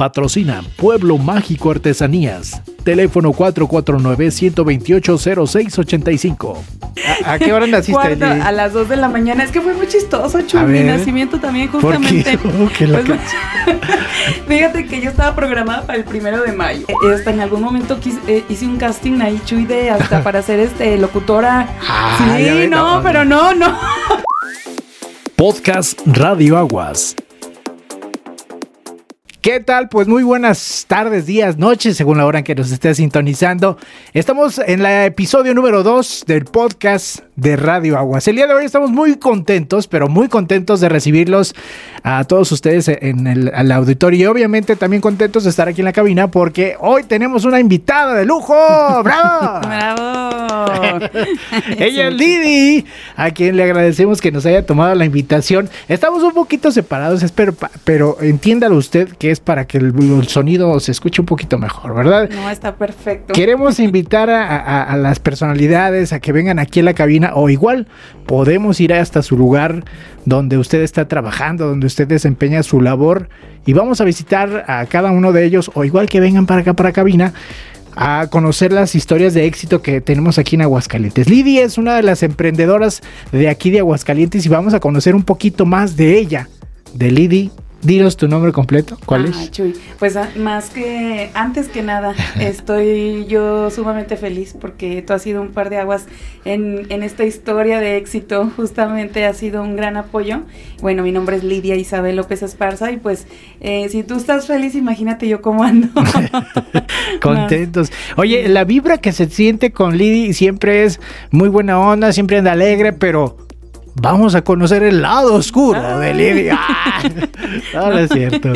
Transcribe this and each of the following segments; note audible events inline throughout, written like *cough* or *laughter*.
Patrocina Pueblo Mágico Artesanías. Teléfono 449-128-0685. ¿A, ¿A, qué hora naciste? Cuarto, a las 2 de la mañana. Es que fue muy chistoso, Chu. Mi nacimiento también, justamente. ¿Por qué? *laughs* Pues, *laughs* fíjate que yo estaba programada para el primero de mayo. Hasta en algún momento quise, eh, hice un casting ahí, Chuy, de hasta *laughs* para ser este locutora. Ah, sí, no. pero no, no. Podcast Radio Aguas. ¿Qué tal? Pues muy buenas tardes, días, noches, según la hora en que nos esté sintonizando. Estamos en el episodio número 2 del podcast de Radio Aguas. El día de hoy estamos muy contentos, pero muy contentos de recibirlos a todos ustedes en el, auditorio y obviamente también contentos de estar aquí en la cabina porque hoy tenemos una invitada de lujo. ¡Bravo! *laughs* Bravo. *laughs* Ella es Lidi, a quien le agradecemos que nos haya tomado la invitación. Estamos un poquito separados, espero, pero entiéndalo usted que es para que el, el, sonido se escuche un poquito mejor, ¿verdad? No, está perfecto. Queremos *laughs* invitar a, a, a, las personalidades a que vengan aquí a la cabina o igual podemos ir hasta su lugar donde usted está trabajando, donde usted desempeña su labor y vamos a visitar a cada uno de ellos o igual que vengan para acá, para cabina a conocer las historias de éxito que tenemos aquí en Aguascalientes. Lidia es una de las emprendedoras de aquí de Aguascalientes y vamos a conocer un poquito más de ella, de Lidy Dinos tu nombre completo, ¿cuál ah, es? Chuy, pues más que, antes que nada, *laughs* estoy yo sumamente feliz porque tú has sido un par de aguas en, en, esta historia de éxito, justamente ha sido un gran apoyo. Bueno, mi nombre es Lidia Isabel López Esparza y pues eh, si tú estás feliz, imagínate yo cómo ando. *laughs* *laughs* Contentos. Oye, la vibra que se siente con Lidia siempre es muy buena onda, siempre anda alegre, pero vamos a conocer el lado oscuro de Lidia. *laughs* no, no es cierto.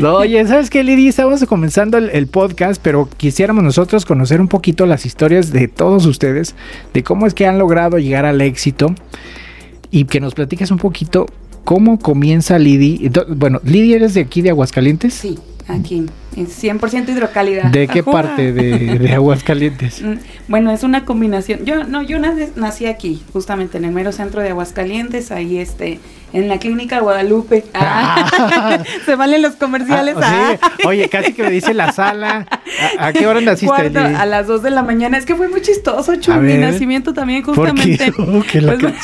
No, oye, ¿sabes qué, Lidia? Estamos comenzando el, el, podcast, pero quisiéramos nosotros conocer un poquito las historias de todos ustedes, de cómo es que han logrado llegar al éxito y que nos platiques un poquito cómo comienza Lidia. Bueno, Lidia, ¿eres de aquí, de Aguascalientes? Sí, aquí. 100% hidrocálida. ¿De qué parte de, de, Aguascalientes? *laughs* Bueno, es una combinación. Yo no, yo nací aquí, justamente en el mero centro de Aguascalientes, ahí este, en la clínica Guadalupe. Ah, *laughs* se valen los comerciales. Ah, sí. Oye, casi que me dice la sala. ¿A, a qué hora naciste? Cuarto, a las 2 de la mañana. Es que fue muy chistoso, Chu, mi nacimiento también, justamente. ¿Por qué? *laughs* Oh, pues,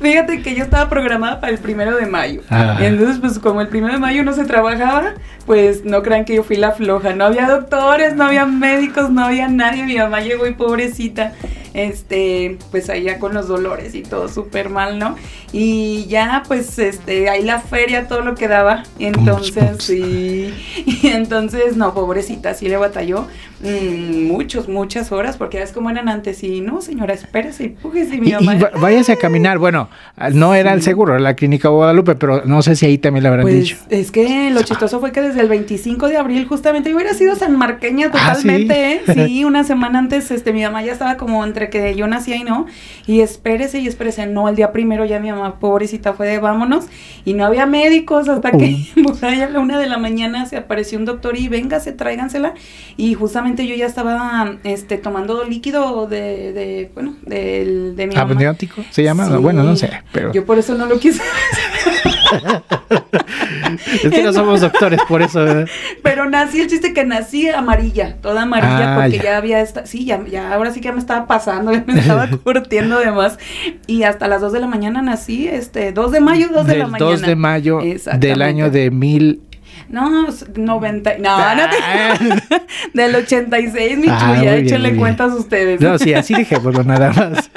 fíjate que yo estaba programada para el primero de mayo. Ah. Entonces, pues como el primero de mayo no se trabajaba, pues no crean que yo fui la floja. No había doctores, no había médicos, no había nadie. Mi mamá llegó y pobrecita, este, pues allá con los dolores y todo súper mal, ¿no? Y ya, pues, este, ahí la feria, todo lo que daba. Entonces, sí. *laughs* Y entonces, no, pobrecita, sí le batalló mmm, muchos, muchas horas, porque ves cómo eran antes. Y no, señora, espérese y pújese, mi mamá. Y, váyase a caminar. Bueno, no era el seguro, era la clínica Guadalupe, pero no sé si ahí también le habrán pues, dicho. Es que lo chistoso fue que desde el 25 de abril, justamente, yo hubiera sido sanmarqueña totalmente, ¿Ah, sí? ¿eh? *laughs* Sí, una semana antes, este, mi mamá ya estaba como entre que yo nacía y no. Y espérese y espérese. No, el día primero ya mi mamá, pobrecita, fue de vámonos. Y no había médicos hasta que *laughs* por ahí a la una de la mañana se apareció un doctor y véngase, tráigansela. Y justamente yo ya estaba este, tomando líquido de, de bueno, de, de mi mamá. ¿Amniótico se llama? Sí. Bueno, no sé, pero... Yo por eso no lo quise. *laughs* *laughs* es que no somos doctores, por eso. ¿verdad? Pero nací, el chiste que nací amarilla, toda amarilla, Ah, porque ya. ya, había, esta, sí, ya, ya, ahora sí que ya me estaba pasando, ya me estaba *laughs* curtiendo de más. Y hasta las 2 de la mañana nací, este, 2 de mayo, 2 de Del la mañana. 2 de mayo del año de mil... No, 90, no, no te, Ah. *laughs* del 86, mi Ah, chuya, échenle cuentas ustedes. No, sí, así dejémoslo nada más.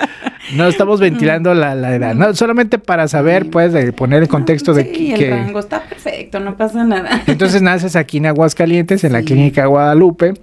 No estamos ventilando la, la edad, no, solamente para saber, pues, de poner el contexto de sí, que... el rango está perfecto, no pasa nada. Entonces naces aquí en Aguascalientes, en la clínica Guadalupe.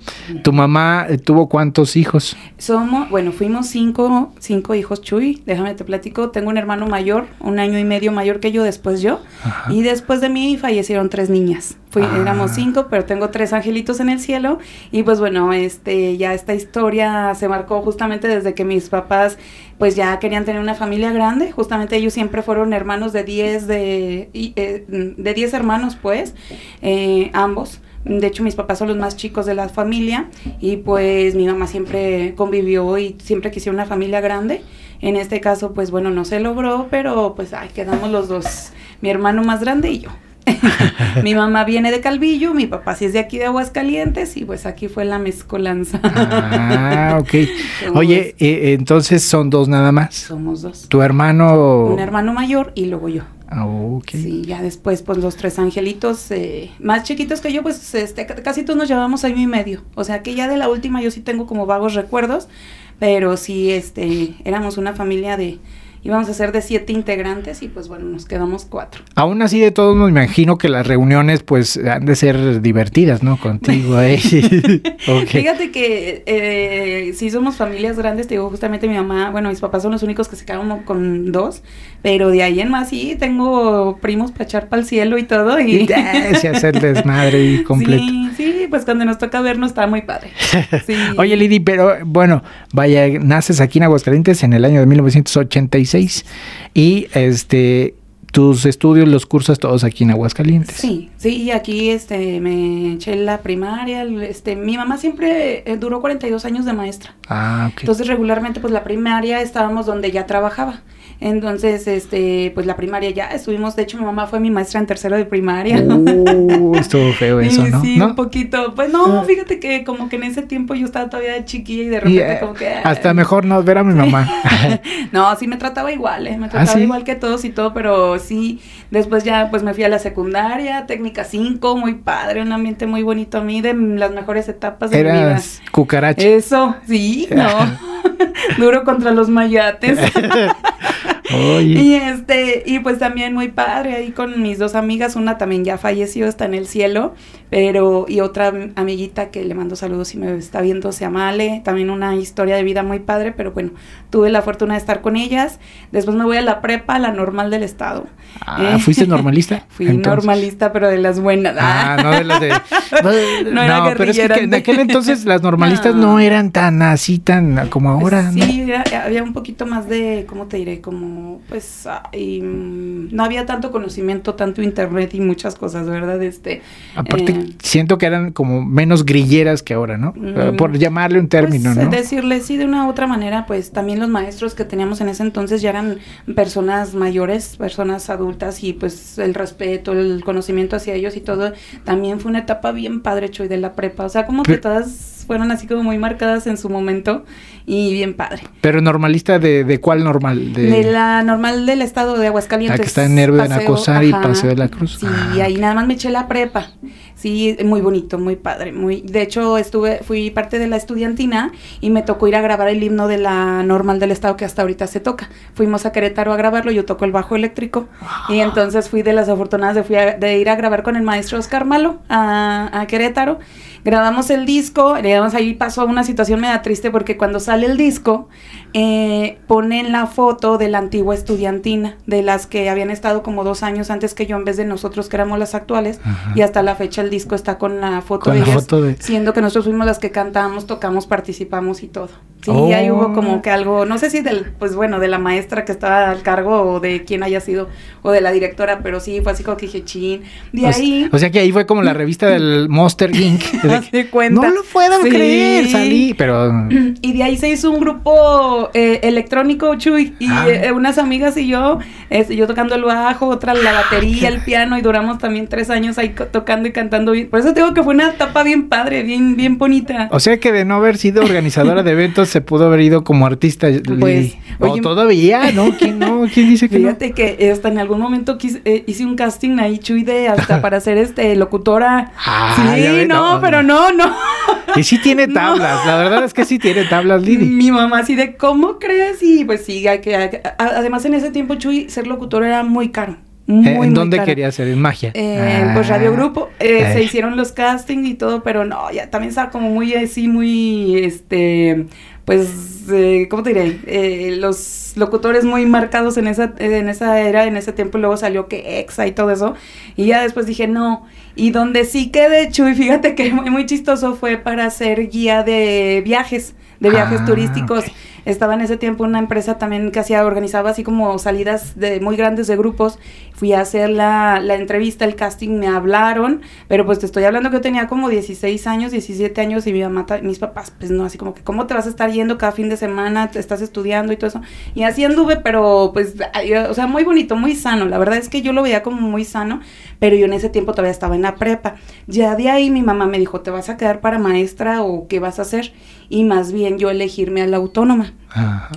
¿Tu mamá eh, tuvo cuántos hijos? Somos, bueno, fuimos cinco, cinco hijos, Chuy. Déjame te platico. Tengo un hermano mayor, un año y medio mayor que yo, después yo. Ajá. Y después de mí fallecieron tres niñas. Fui, Ah. Éramos cinco, pero tengo tres angelitos en el cielo. Y pues bueno, este, ya esta historia se marcó justamente desde que mis papás pues ya querían tener una familia grande. Justamente ellos siempre fueron hermanos de 10 de, eh, de 10 hermanos, pues, eh, ambos. De hecho, mis papás son los más chicos de la familia y pues mi mamá siempre convivió y siempre quisieron una familia grande. En este caso, pues bueno, no se logró, pero pues ay, quedamos los dos, mi hermano más grande y yo. *laughs* mi mamá viene de Calvillo, mi papá sí es de aquí de Aguascalientes y pues aquí fue la mezcolanza. Ah, ok. *laughs* Oye, eh, entonces son dos nada más. Somos dos. Tu hermano... Un hermano mayor y luego yo. Ah, ok. Sí, ya después, pues los tres angelitos eh, más chiquitos que yo, pues este, casi todos nos llevamos año y medio. O sea que ya de la última yo sí tengo como vagos recuerdos, pero sí, este, éramos una familia de, íbamos a ser de siete integrantes y pues bueno, nos quedamos cuatro. Aún así de todos me imagino que las reuniones pues han de ser divertidas, ¿no? Contigo *laughs* *laughs* ahí. Fíjate que eh, si somos familias grandes, te digo, justamente mi mamá, bueno, mis papás son los únicos que se quedaron con dos, pero de ahí en más sí, tengo primos para echar para el cielo y todo. Y, *laughs* y hacer desmadre y completo. Sí, sí, pues cuando nos toca vernos está muy padre. Oye, Lidi, pero bueno, vaya, naces aquí en Aguascalientes en el año de 1986 y este tus estudios los cursas todos aquí en Aguascalientes. Sí, sí, aquí este me eché la primaria, este mi mamá siempre eh, duró 42 años de maestra. Ah, ok. Entonces regularmente pues la primaria estábamos donde ya trabajaba. Entonces, este, pues la primaria ya estuvimos, de hecho mi mamá fue mi maestra en tercero de primaria. Uh, *laughs* estuvo feo eso, ¿no? Sí, un poquito. Pues no, ah. fíjate que como que en ese tiempo yo estaba todavía chiquilla y de repente eh, como que... Hasta mejor no ver a mi mamá. *laughs* no, sí me trataba igual, ¿eh? Me ¿Ah, trataba igual que todos y todo, pero sí, después ya pues me fui a la secundaria, técnica 5, muy padre, un ambiente muy bonito a mí, de las mejores etapas de mi vida. cucaracha. Eso, sí, *laughs* no. *laughs* Duro contra los mayates. *laughs* Y este, y pues también muy padre ahí con mis dos amigas, una también ya falleció, está en el cielo, pero, y otra amiguita que le mando saludos si me está viendo, se llama Ale, también una historia de vida muy padre, pero bueno, tuve la fortuna de estar con ellas. Después me voy a la prepa, la normal del estado. Ah, eh, ¿fuiste *laughs* normalista? Fui normalista, pero de las buenas. Ah, no de las de... *laughs* no, no pero es que, en aquel entonces las normalistas no. eran tan así, tan como ahora. Sí, había un poquito más de, ¿cómo te diré? Como, pues, y, mm, no había tanto conocimiento, tanto internet y muchas cosas, ¿verdad? Este, Aparte, eh, siento que eran como menos grilleras que ahora, ¿no? Mm, Por llamarle un término, pues, ¿no? Decirle, sí, de una u otra manera, pues también los maestros que teníamos en ese entonces ya eran personas mayores, personas adultas y pues el respeto, el conocimiento hacia ellos y todo, también fue una etapa bien padre, Choy, de la prepa. O sea, como que todas fueron así como muy marcadas en su momento y bien padre. Pero normalista de, de cuál normal? De... la normal del estado de Aguascalientes. La que está en Nervo de Nacosar y Paseo de la Cruz. Sí, y ah. ahí nada más me eché la prepa. Sí, muy bonito, muy padre, muy. De hecho, estuve, fui parte de la estudiantina y me tocó ir a grabar el himno de la normal del estado que hasta ahorita se toca. Fuimos a Querétaro a grabarlo, yo toco el bajo eléctrico y entonces fui de las afortunadas de, fui de ir a grabar con el maestro Oscar Malo a, a Querétaro grabamos el disco, digamos, ahí pasó una situación media triste porque cuando sale el disco, eh, ponen la foto de la antigua estudiantina, de las que habían estado como dos años antes que yo, en vez de nosotros que éramos las actuales, y hasta la fecha el disco está con la foto de ellas, siendo que nosotros fuimos las que cantamos, tocamos, participamos y todo. Sí, ahí hubo como oh. que algo, no sé si del, pues bueno, de la maestra que estaba al cargo o de quién haya sido, o de la directora, pero sí, fue así como que dije, chin, de ahí... O sea que ahí fue como la revista del Monster Inc. *laughs* No lo puedo creer, salí, pero... Y de ahí se hizo un grupo eh, electrónico, Chuy, y ah. eh, unas amigas y yo, este, yo tocando el bajo, otra la batería, el piano, y duramos también tres años ahí tocando y cantando. Por eso digo que fue una etapa bien padre, bien, bien bonita. O sea que de no haber sido organizadora de eventos, se pudo haber ido como artista. Pues, o todavía, ¿no? ¿Quién no? ¿Quién dice que fíjate que hasta en algún momento eh, hice un casting ahí, Chuy, de hasta para ser este locutora. Ah, sí, no, pero no, no. Y sí tiene *laughs* tablas, la verdad es que sí tiene tablas, Lidi. Mi mamá así de, ¿cómo crees? Y pues sí, hay que, además en ese tiempo, Chuy, ser locutor era muy caro. Muy, ¿En dónde quería ser? ¿En magia? Eh, pues Radio Grupo. Eh, se hicieron los castings y todo, pero no, ya también estaba como muy así, muy, este, pues, eh, ¿cómo te diré? Eh, los locutores muy marcados en esa, en esa era, en ese tiempo, luego salió que Exa y todo eso, y ya después dije, no, y donde sí quedé hecho, y fíjate que muy, muy chistoso fue para ser guía de viajes, de viajes ah, turísticos. Estaba en ese tiempo una empresa también que hacía, organizaba así como salidas de muy grandes de grupos. Fui a hacer la, la entrevista, el casting, me hablaron, pero pues te estoy hablando que yo tenía como 16 años, 17 años y mi mamá, mis papás, pues no, así como que, ¿cómo te vas a estar yendo cada fin de semana? Te estás estudiando y todo eso. Y así anduve, pero pues, o sea, muy bonito, muy sano. La verdad es que yo lo veía como muy sano, pero yo en ese tiempo todavía estaba en la prepa. Ya de ahí mi mamá me dijo, ¿te vas a quedar para maestra o qué vas a hacer? Y más bien yo elegirme a la autónoma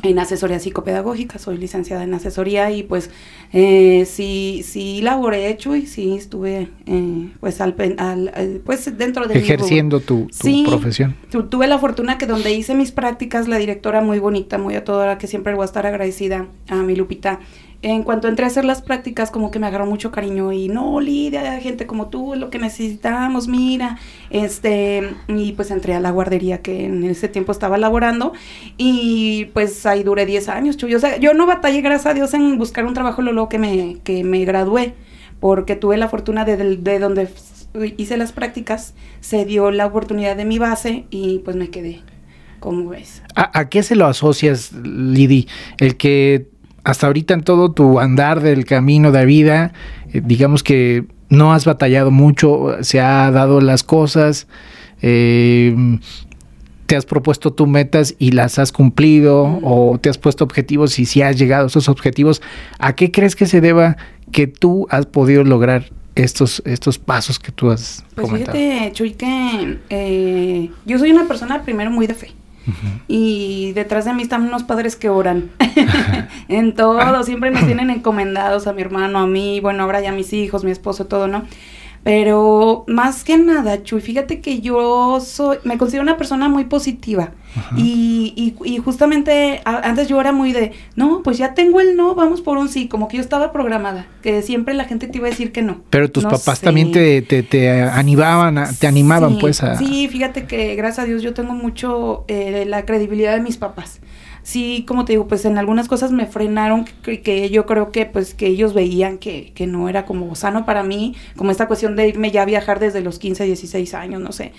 en asesoría psicopedagógica, soy licenciada en asesoría y pues eh, sí, sí laboré hecho y sí estuve eh, pues al, al, pues dentro de ejerciendo tu, tu profesión. tuve la fortuna que donde hice mis prácticas la directora muy bonita, muy a toda que siempre voy a estar agradecida a mi Lupita en cuanto entré a hacer las prácticas, como que me agarró mucho cariño y no, Lidia, gente como tú lo que necesitamos, mira, este, y pues entré a la guardería que en ese tiempo estaba laborando y pues ahí duré 10 años, Chuy. O sea, yo no batallé, gracias a Dios, en buscar un trabajo luego que me, que me gradué, porque tuve la fortuna de, de, donde hice las prácticas, se dio la oportunidad de mi base y pues me quedé. ¿Cómo ves? ¿A, a qué se lo asocias, Lidi? El que hasta ahorita en todo tu andar del camino de vida, eh, digamos que no has batallado mucho, se ha dado las cosas, eh, te has propuesto tus metas y las has cumplido, o te has puesto objetivos y si has llegado a esos objetivos, ¿a qué crees que se deba que tú has podido lograr estos, estos pasos que tú has pues fíjate, Chuy, que eh, yo soy una persona primero muy de fe. Y detrás de mí están unos padres que oran. *laughs* en todo, siempre nos tienen encomendados a mi hermano, a mí, bueno, ahora ya mis hijos, mi esposo, todo, ¿no? Pero más que nada, Chuy, fíjate que yo soy, me considero una persona muy positiva. Y, y, justamente antes yo era muy de, no, pues ya tengo el no, vamos por un sí, como que yo estaba programada, que siempre la gente te iba a decir que no. Pero tus papás también te, te, animaban, te animaban pues a... Sí, fíjate que gracias a Dios yo tengo mucho eh, la credibilidad de mis papás sí, como te digo, pues en algunas cosas me frenaron que, yo creo que pues que ellos veían que, que, no era como sano para mí, como esta cuestión de irme ya a viajar desde los 15, 16 años, no sé.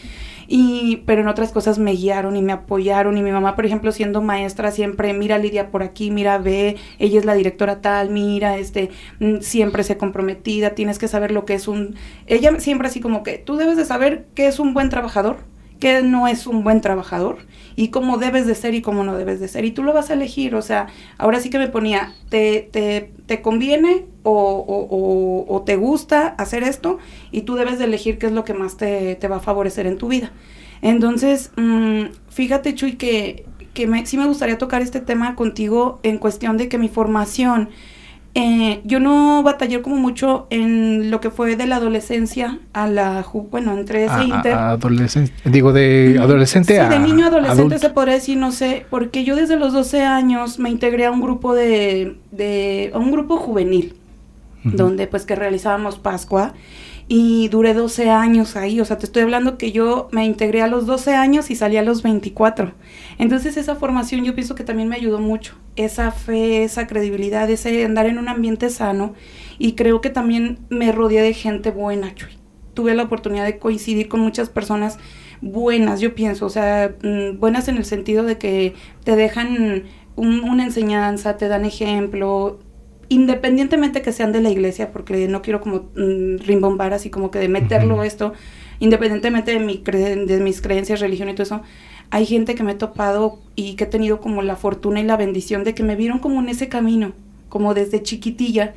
Y, pero en otras cosas me guiaron y me apoyaron y mi mamá, por ejemplo, siendo maestra siempre, mira Lidia por aquí, mira ve, ella es la directora tal, mira, este, mm, siempre se comprometida, tienes que saber lo que es un, ella siempre así como que tú debes de saber qué es un buen trabajador, qué no es un buen trabajador y cómo debes de ser y cómo no debes de ser. Y tú lo vas a elegir, o sea, ahora sí que me ponía, ¿te, te, te conviene o, o, te gusta hacer esto? Y tú debes de elegir qué es lo que más te, te va a favorecer en tu vida. Entonces, mmm, fíjate Chuy que, que me, sí me gustaría tocar este tema contigo en cuestión de que mi formación eh, yo no batallé como mucho en lo que fue de la adolescencia a la, bueno, entre ese inter. adolescente, digo, de adolescente sí, de niño a adolescente se podría decir, no sé, porque yo desde los 12 años me integré a un grupo de, de a un grupo juvenil, donde pues que realizábamos Pascua y duré 12 años ahí, o sea, te estoy hablando que yo me integré a los 12 años y salí a los 24. Entonces esa formación yo pienso que también me ayudó mucho, esa fe, esa credibilidad, ese andar en un ambiente sano y creo que también me rodeé de gente buena, Chuy. Tuve la oportunidad de coincidir con muchas personas buenas, yo pienso, o sea, mm, buenas en el sentido de que te dejan una enseñanza, te dan ejemplo, independientemente que sean de la iglesia, porque no quiero como mm, rimbombar así como que de meterlo esto, independientemente de, mi de mis creencias, religión y todo eso, hay gente que me he topado y que he tenido como la fortuna y la bendición de que me vieron como en ese camino, como desde chiquitilla,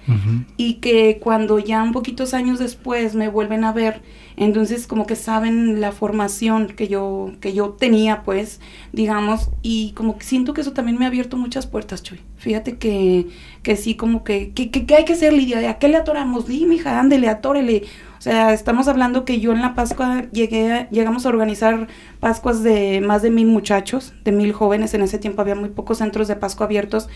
y que cuando ya un poquitos años después me vuelven a ver, entonces como que saben la formación que yo, que yo tenía, pues, digamos, y como que siento que eso también me ha abierto muchas puertas, Chuy. Fíjate que, que sí, como que, que, que, hay que hacer, Lidia, ¿a qué le atoramos? Dime, hija, ándele, atórele. O sea, estamos hablando que yo en la Pascua llegué, llegamos a organizar Pascuas de más de mil muchachos, de mil jóvenes. En ese tiempo había muy pocos centros de Pascua abiertos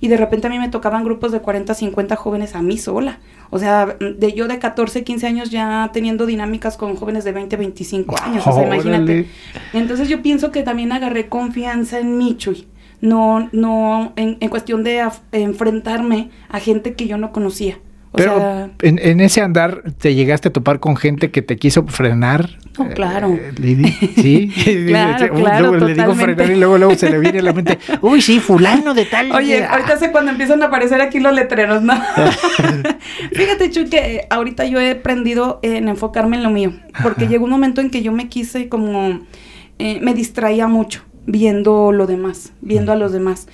y de repente a mí me tocaban grupos de 40, 50 jóvenes a mí sola. O sea, de yo de 14, 15 años ya teniendo dinámicas con jóvenes de 20, 25 años. O sea, imagínate. Entonces yo pienso que también agarré confianza en Michuy. No, no, en, en cuestión de enfrentarme a gente que yo no conocía. Pero en, ese andar te llegaste a topar con gente que te quiso frenar. No, claro. Eh, sí. *laughs* claro, claro, le digo frenar y luego, luego se le viene a la mente, *laughs* uy, sí, fulano de tal. Oye, ahorita sé cuando empiezan a aparecer aquí los letreros, ¿no? *laughs* Fíjate, Chuy, que ahorita yo he aprendido en enfocarme en lo mío. Porque llegó un momento en que yo me quise como, eh, me distraía mucho viendo lo demás, viendo a los demás.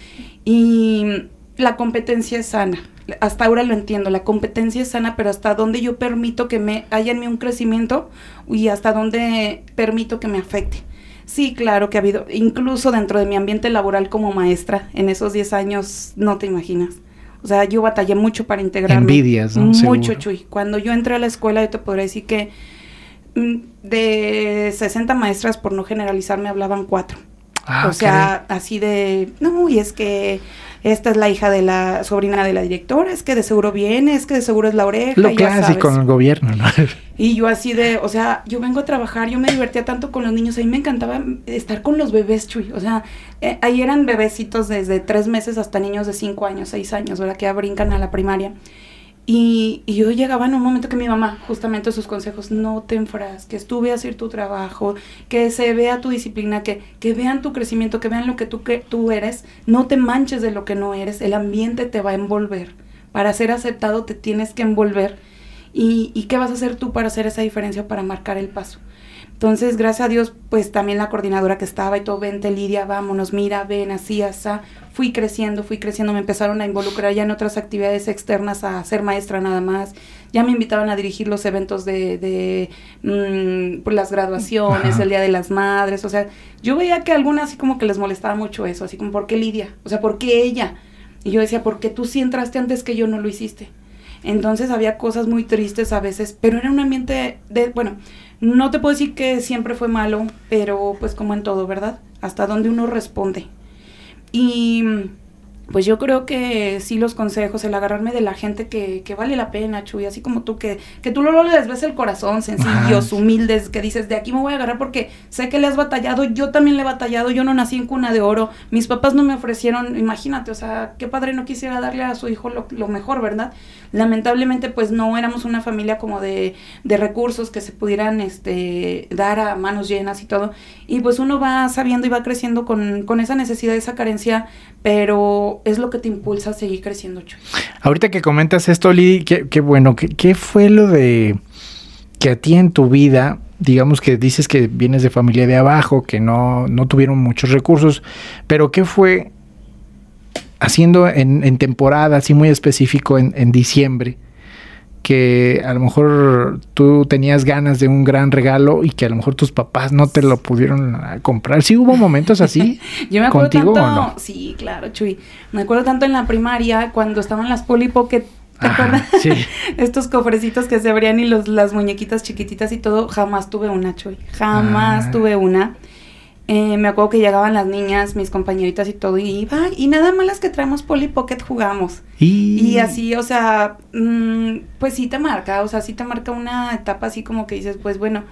Y la competencia es sana. Hasta ahora lo entiendo, la competencia es sana, pero hasta dónde yo permito que me haya en mí un crecimiento y hasta dónde permito que me afecte. Sí, claro que ha habido, incluso dentro de mi ambiente laboral como maestra, en esos 10 años, no te imaginas. O sea, yo batallé mucho para integrarme. Envidias, ¿no? Mucho, Chuy. Cuando yo entré a la escuela, yo te podría decir que mm, de 60 maestras, por no generalizar, me hablaban cuatro. Ah, o sea, así de, no, y es que esta es la hija de la sobrina de la directora, es que de seguro viene, es que de seguro es la oreja. Lo clásico con el gobierno, ¿no? *laughs* Y yo así de, o sea, yo vengo a trabajar, yo me divertía tanto con los niños, a mí me encantaba estar con los bebés, Chuy. O sea, eh, ahí eran bebecitos desde tres meses hasta niños de cinco años, seis años, ¿verdad? Que ya brincan a la primaria. Y, yo llegaba en un momento que mi mamá, justamente sus consejos, no te que estuve a hacer tu trabajo, que se vea tu disciplina, que, que vean tu crecimiento, que vean lo que tú, que tú eres, no te manches de lo que no eres, el ambiente te va a envolver. Para ser aceptado te tienes que envolver. ¿Y, y qué vas a hacer tú para hacer esa diferencia, para marcar el paso? Entonces, gracias a Dios, pues también la coordinadora que estaba y todo, vente Lidia, vámonos, mira, ven, así, así. Fui creciendo, fui creciendo, me empezaron a involucrar ya en otras actividades externas, a ser maestra nada más. Ya me invitaban a dirigir los eventos de, de mm, pues, las graduaciones, el Día de las Madres. O sea, yo veía que a algunas así como que les molestaba mucho eso, así como, ¿por qué Lidia? O sea, ¿por qué ella? Y yo decía, ¿por qué tú sí entraste antes que yo no lo hiciste? Entonces había cosas muy tristes a veces, pero era un ambiente de, bueno, no te puedo decir que siempre fue malo, pero pues como en todo, ¿verdad? Hasta donde uno responde. Y pues yo creo que sí los consejos, el agarrarme de la gente que, que vale la pena, Chuy, así como tú, que, que tú luego les ves el corazón, sencillos, humildes, que dices, de aquí me voy a agarrar porque sé que le has batallado, yo también le he batallado, yo no nací en cuna de oro, mis papás no me ofrecieron, imagínate, o sea, qué padre no quisiera darle a su hijo lo, lo mejor, ¿verdad? Lamentablemente, pues no éramos una familia como de, de recursos que se pudieran este, dar a manos llenas y todo, y pues uno va sabiendo y va creciendo con, con esa necesidad, esa carencia, pero es lo que te impulsa a seguir creciendo, Chuy. Ahorita que comentas esto, Lidi, qué, bueno, ¿qué, ¿qué, fue lo de que a ti en tu vida, digamos que dices que vienes de familia de abajo, que no, no tuvieron muchos recursos, pero qué fue haciendo en, en temporada, así muy específico, en, en diciembre? Que a lo mejor tú tenías ganas de un gran regalo y que a lo mejor tus papás no te lo pudieron comprar. ¿Sí hubo momentos así? *laughs* Yo me acuerdo contigo tanto, o no? Sí, claro, Chuy. Me acuerdo tanto en la primaria cuando estaban las Polly Pocket ¿Te acuerdas? Sí. *laughs* Estos cofrecitos que se abrían y los, las muñequitas chiquititas y todo, jamás tuve una, Chuy. Jamás ah. tuve una. Eh, me acuerdo que llegaban las niñas, mis compañeritas y todo, y iba, y nada más las que traemos Polly Pocket jugamos. Y, así, o sea, mm, pues sí te marca, o sea, sí te marca una etapa así como que dices, pues bueno,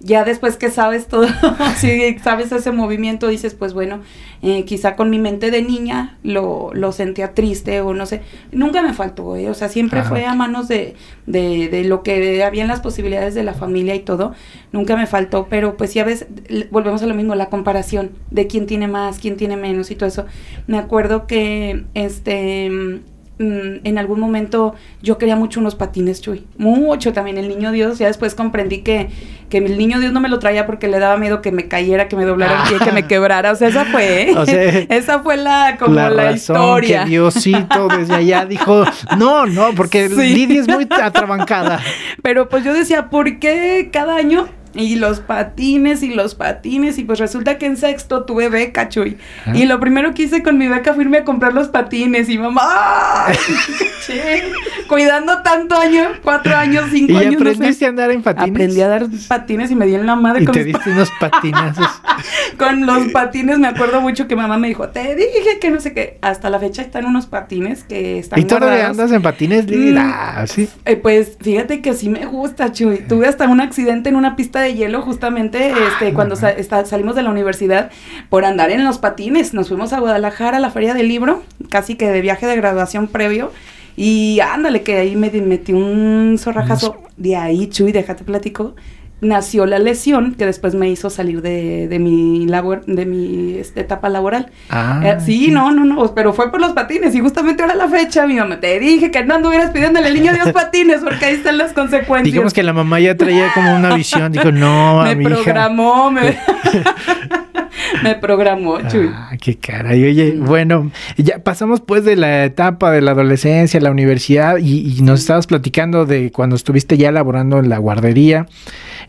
ya después que sabes todo, *laughs* si sabes ese movimiento, dices, pues bueno, eh, quizá con mi mente de niña lo, lo, sentía triste o no sé. Nunca me faltó, ¿eh? o sea, siempre fue a manos de, de, de, lo que había en las posibilidades de la familia y todo. Nunca me faltó, pero pues sí a veces volvemos a lo mismo, la comparación de quién tiene más, quién tiene menos y todo eso. Me acuerdo que este Mm, en algún momento yo quería mucho unos patines, Chuy. Mucho también. El niño Dios, ya después comprendí que, que el niño Dios no me lo traía porque le daba miedo que me cayera, que me doblara el pie, que me quebrara. O sea, esa fue. ¿eh? *laughs* esa fue la, como la, historia. Que Diosito desde allá dijo, no, no, porque *laughs* Lidia es muy atrabancada. Pero pues yo decía, ¿por qué cada año y los patines y los patines. Y pues resulta que en sexto tuve beca, Chuy. Ah. Y lo primero que hice con mi beca fue irme a comprar los patines. Y mamá, *laughs* cuidando tanto año, cuatro años, cinco años. ¿Y aprendiste a andar en patines? Aprendí a dar patines y me di en la madre ¿Y te diste unos patinazos. *laughs* con los patines me acuerdo mucho que mamá me dijo, te dije que no sé qué. Hasta la fecha están unos patines que están ¿Y todavía andas en patines? Mm, ah, ¿sí? Eh, pues fíjate que sí me gusta, Chuy. Tuve hasta un accidente en una pista de hielo justamente ah, este, cuando salimos de la universidad por andar en los patines. Nos fuimos a Guadalajara a la feria del libro, casi que de viaje de graduación previo. Y ándale, que ahí me metí un zorrajazo. De ahí, Chuy, déjate platico nació la lesión que después me hizo salir de, de mi labor, de mi este, etapa laboral. Ah, eh, sí, no, no, no, pero fue por los patines y justamente ahora la fecha, mi mamá, te dije que no anduvieras pidiéndole al niño Dios patines porque ahí están las consecuencias. Digamos que la mamá ya traía como una *laughs* visión, dijo, no, me programó, me... *laughs* me programó, Chuy. Ah, qué caray. Oye, bueno, ya pasamos pues de la etapa de la adolescencia, la universidad, y, nos estabas platicando de cuando estuviste ya laborando en la guardería.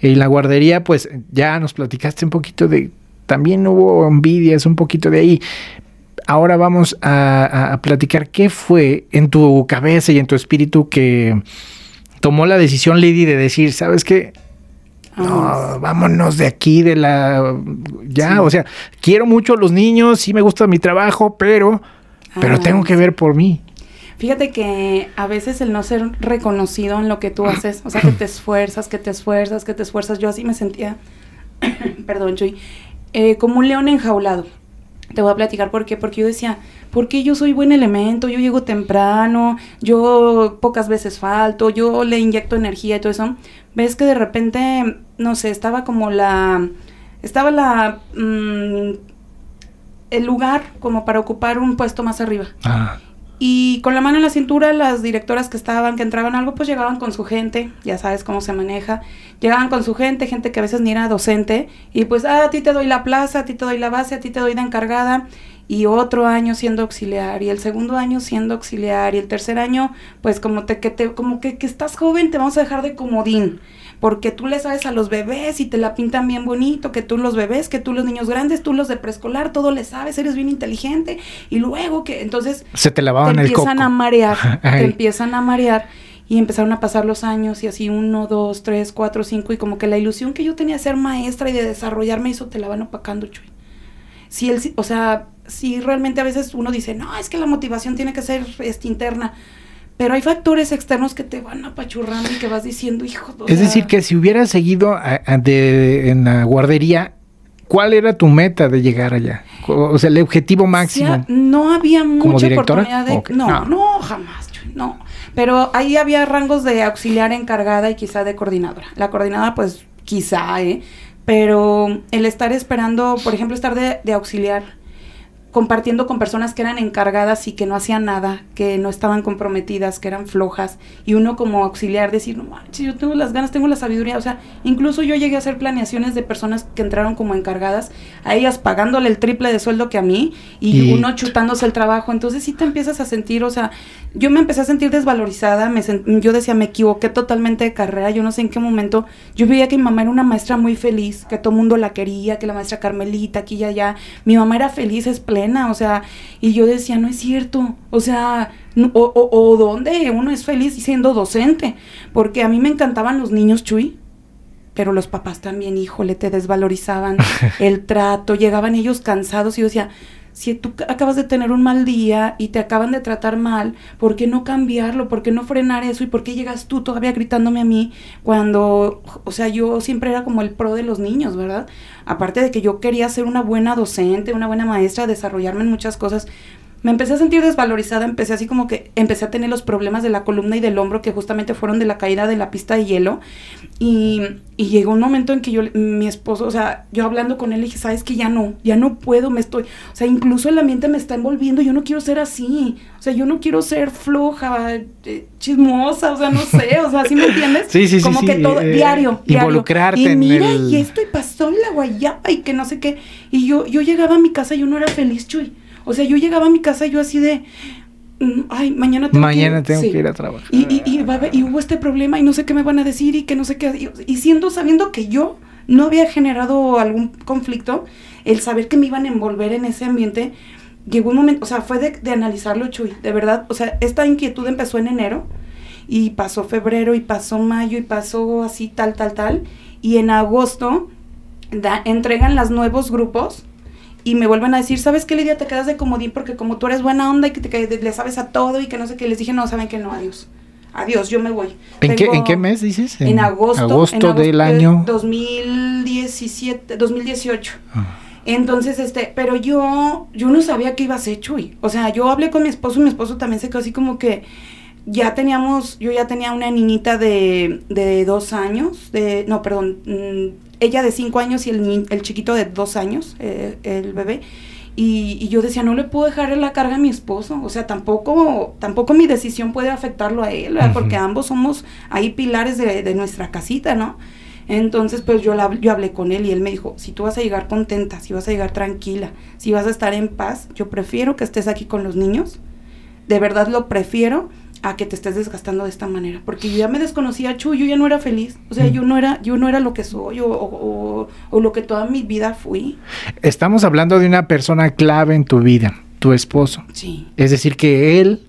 En la guardería, pues ya nos platicaste un poquito de. También hubo envidias, un poquito de ahí. Ahora vamos a platicar qué fue en tu cabeza y en tu espíritu que tomó la decisión, Lady, de decir, ¿sabes qué? No, vámonos de aquí, de la... Ya, o sea, quiero mucho a los niños, sí me gusta mi trabajo, pero, pero ah, tengo que ver por mí. Fíjate que a veces el no ser reconocido en lo que tú haces, o sea, que te esfuerzas, que te esfuerzas, que te esfuerzas, yo así me sentía, *coughs* perdón, Joy, eh, como un león enjaulado. Te voy a platicar por qué, porque yo decía, porque yo soy buen elemento, yo llego temprano, yo pocas veces falto, yo le inyecto energía y todo eso. Ves que de repente, no sé, estaba como la, estaba la, mm, el lugar como para ocupar un puesto más arriba. Ah. Y con la mano en la cintura, las directoras que estaban, que entraban algo, pues llegaban con su gente, ya sabes cómo se maneja. Llegaban con su gente, gente que a veces ni era docente, y pues, ah, a ti te doy la plaza, a ti te doy la base, a ti te doy la encargada, y otro año siendo auxiliar, y el segundo año siendo auxiliar, y el tercer año, pues como te, que te, como que, que estás joven, te vamos a dejar de comodín porque tú le sabes a los bebés y te la pintan bien bonito, que tú los bebés, que tú los niños grandes, tú los de preescolar, todo le sabes, eres bien inteligente y luego que entonces se te lavaban el empiezan a marear, *laughs* te empiezan a marear y empezaron a pasar los años y así uno, dos, tres, cuatro, cinco y como que la ilusión que yo tenía de ser maestra y de desarrollarme eso te la van opacando, Chuy. Si él, o sea, si realmente a veces uno dice, no, es que la motivación tiene que ser este, interna. Pero hay factores externos que te van apachurrando y que vas diciendo, hijo. Es decir, que si hubieras seguido en la guardería, ¿cuál era tu meta de llegar allá? O sea, el objetivo máximo. no había mucha oportunidad de. No, no, jamás. No. Pero ahí había rangos de auxiliar encargada y quizá de coordinadora. La coordinadora, pues, quizá, ¿eh? Pero el estar esperando, por ejemplo, estar de, de auxiliar compartiendo con personas que eran encargadas y que no hacían nada, que no estaban comprometidas, que eran flojas, y uno como auxiliar decir, no manches, yo tengo las ganas, tengo la sabiduría, o sea, incluso yo llegué a hacer planeaciones de personas que entraron como encargadas, a ellas pagándole el triple de sueldo que a mí, y, uno chutándose el trabajo, entonces sí te empiezas a sentir, o sea, yo me empecé a sentir desvalorizada, me yo decía, me equivoqué totalmente de carrera, yo no sé en qué momento, yo veía que mi mamá era una maestra muy feliz, que todo el mundo la quería, que la maestra Carmelita, aquí y allá, mi mamá era feliz, es plena, o sea, y yo decía, no es cierto, o sea, o, o, dónde uno es feliz siendo docente, porque a mí me encantaban los niños Chuy, pero los papás también, híjole, te desvalorizaban *laughs* el trato, llegaban ellos cansados y yo decía, si tú acabas de tener un mal día y te acaban de tratar mal, ¿por qué no cambiarlo? ¿Por qué no frenar eso? ¿Y por qué llegas tú todavía gritándome a mí cuando, o sea, yo siempre era como el pro de los niños, ¿verdad? Aparte de que yo quería ser una buena docente, una buena maestra, desarrollarme en muchas cosas, me empecé a sentir desvalorizada, empecé así como que empecé a tener los problemas de la columna y del hombro que justamente fueron de la caída de la pista de hielo. Y, y llegó un momento en que yo, mi esposo, o sea, yo hablando con él, le dije, sabes que ya no, ya no puedo, me estoy, o sea, incluso el ambiente me está envolviendo, yo no quiero ser así, o sea, yo no quiero ser floja, eh, chismosa, o sea, no sé, o sea, ¿sí me entiendes? Sí, sí, sí. Como que todo, eh, diario, diario. Involucrarte y mira, y esto, y pasó en la guayaba, y que no sé qué. Y yo, yo llegaba a mi casa y yo no era feliz, Chuy. O sea, yo llegaba a mi casa yo así de, mm, ay, mañana tengo, mañana que, tengo que ir a trabajar. Y, y, y, hubo este problema y no sé qué me van a decir y que no sé qué. Y, siendo, sabiendo que yo no había generado algún conflicto, el saber que me iban a envolver en ese ambiente, llegó un momento, o sea, fue de, de analizarlo, Chuy, de verdad. O sea, esta inquietud empezó en enero y pasó febrero y pasó mayo y pasó así tal, tal, tal. Y en agosto da, entregan los nuevos grupos y me vuelven a decir, ¿sabes qué, Lidia? Te quedas de comodín porque como tú eres buena onda y que te, le sabes a todo y que no sé qué. Les dije, no, saben que no, adiós. Adiós, yo me voy. ¿En, qué, ¿En qué mes dices? En, agosto, agosto, del año 2017, 2018. Ah. Entonces, este, pero yo, yo no sabía qué iba a Chuy. O sea, yo hablé con mi esposo y mi esposo también se quedó así como que ya teníamos, yo ya tenía una niñita de, de dos años, de, no, perdón, mm, ella de cinco años y el, el chiquito de dos años, eh, el bebé. Y, yo decía, no le puedo dejar la carga a mi esposo, o sea, tampoco, tampoco mi decisión puede afectarlo a él, porque ambos somos ahí pilares de, de, nuestra casita, ¿no? Entonces, pues yo, la, yo hablé con él y él me dijo, si tú vas a llegar contenta, si vas a llegar tranquila, si vas a estar en paz, yo prefiero que estés aquí con los niños. De verdad lo prefiero a que te estés desgastando de esta manera, porque yo ya me desconocía, Chu, yo ya no era feliz, o sea, mm. yo no era, yo no era lo que soy o, o, lo que toda mi vida fui. Estamos hablando de una persona clave en tu vida, tu esposo. Sí. Es decir, que él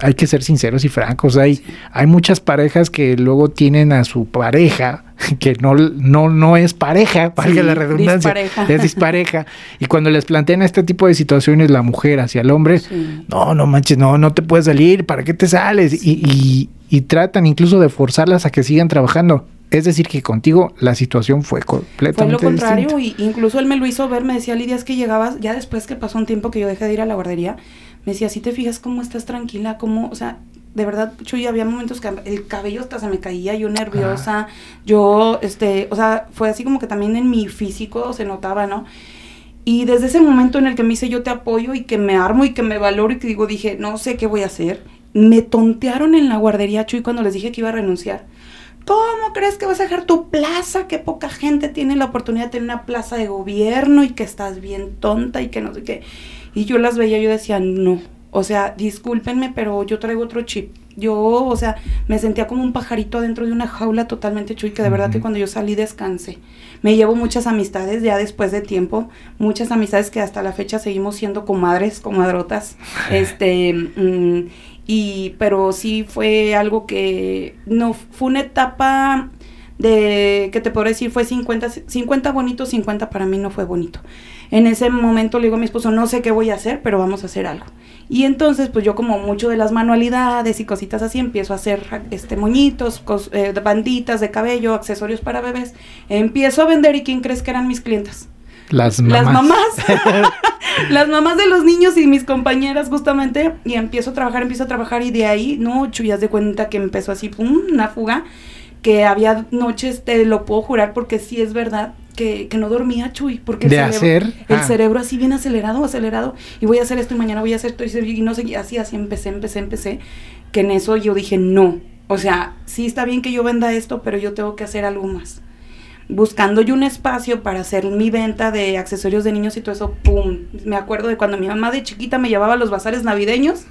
hay que ser sinceros y francos. Hay, hay muchas parejas que luego tienen a su pareja, *laughs* que no, no, no es pareja, valga la redundancia, es dispareja. Y cuando les plantean este tipo de situaciones, la mujer hacia el hombre, no, no manches, no, no te puedes salir, ¿para qué te sales? Y, y, tratan incluso de forzarlas a que sigan trabajando. Es decir, que contigo la situación fue completamente Fue lo contrario, y incluso él me lo hizo ver, me decía, Lidia, es que llegabas, ya después que pasó un tiempo que yo dejé de ir a la guardería, me decía, si te fijas cómo estás tranquila, cómo, o sea, de verdad, Chuy, había momentos que el cabello hasta se me caía, yo nerviosa, yo, este, o sea, fue así como que también en mi físico se notaba, ¿no? Y desde ese momento en el que me dice yo te apoyo y que me armo y que me valoro y que digo, dije, no sé qué voy a hacer, me tontearon en la guardería, Chuy, cuando les dije que iba a renunciar. ¿Cómo crees que vas a dejar tu plaza? Que poca gente tiene la oportunidad de tener una plaza de gobierno y que estás bien tonta y que no sé qué. Y yo las veía, yo decía, no, o sea, discúlpenme, pero yo traigo otro chip. Yo, o sea, me sentía como un pajarito dentro de una jaula totalmente chuy, que de verdad que cuando yo salí descansé. Me llevo muchas amistades ya después de tiempo, muchas amistades que hasta la fecha seguimos siendo comadres, comadrotas. *laughs* este, mm, y, pero sí fue algo que, no, fue una etapa de, que te puedo decir, fue 50, 50 bonito, 50 para mí no fue bonito. En ese momento le digo a mi esposo, no sé qué voy a hacer, pero vamos a hacer algo. Y entonces, pues yo como mucho de las manualidades y cositas así, empiezo a hacer este moñitos, eh, banditas de cabello, accesorios para bebés. Empiezo a vender y ¿quién crees que eran mis clientes? Las mamás. Las mamás. *laughs* *laughs* las mamás de los niños y mis compañeras justamente. Y empiezo a trabajar, empiezo a trabajar y de ahí, no, chuyas de cuenta que empezó así, pum, una fuga. Que había noches, te lo puedo jurar porque sí es verdad, que, no dormía, Chuy, porque el, cerebro, hacer, el ah. cerebro así bien acelerado, acelerado, y voy a hacer esto y mañana voy a hacer esto y, no sé, así, así empecé, empecé, empecé, que en eso yo dije, no, o sea, sí está bien que yo venda esto, pero yo tengo que hacer algo más. Buscando yo un espacio para hacer mi venta de accesorios de niños y todo eso, ¡pum! Me acuerdo de cuando mi mamá de chiquita me llevaba a los bazares navideños,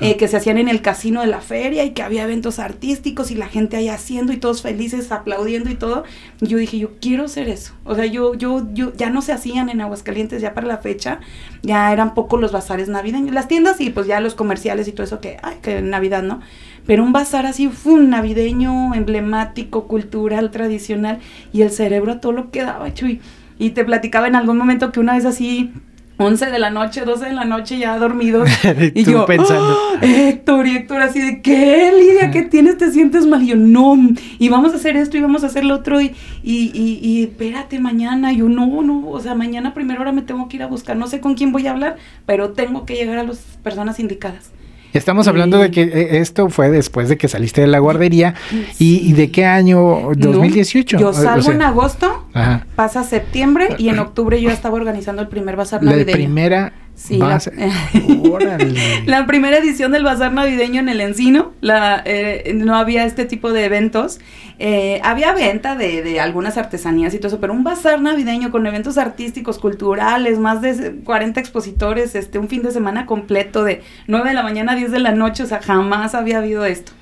eh, que se hacían en el casino de la feria y que había eventos artísticos y la gente ahí haciendo y todos felices, aplaudiendo y todo. yo dije, yo quiero hacer eso. O sea, yo, yo, yo, ya no se hacían en Aguascalientes ya para la fecha, ya eran poco los bazares navideños, las tiendas y pues ya los comerciales y todo eso que, ay, que Navidad, ¿no? Pero un bazar así, fue un navideño, emblemático, cultural, tradicional, y el cerebro a todo lo que daba, chuy. Y te platicaba en algún momento que una vez así 11 de la noche, 12 de la noche ya dormidos. *laughs* y yo pensando. ¡Ah! Héctor, y Héctor así de, ¿qué, Lidia? ¿Qué tienes? ¿Te sientes mal? Y yo, no, y vamos a hacer esto y vamos a hacer lo otro y, y, y, y espérate mañana. Y yo, no, no, o sea, mañana primera hora me tengo que ir a buscar, no sé con quién voy a hablar, pero tengo que llegar a las personas indicadas. Estamos hablando de que eh, esto fue después de que saliste de la guardería. ¿Y, de qué año? ¿2018? yo salgo en agosto, pasa septiembre y en octubre yo estaba organizando el primer bazar navideño. La primera Sí, *laughs* la, primera edición del Bazar Navideño en el Encino, la, eh, no había este tipo de eventos. Eh, había venta de, de, algunas artesanías y todo eso, pero un bazar navideño con eventos artísticos, culturales, más de 40 expositores, este, un fin de semana completo de 9 de la mañana a 10 de la noche, o sea, jamás había habido esto.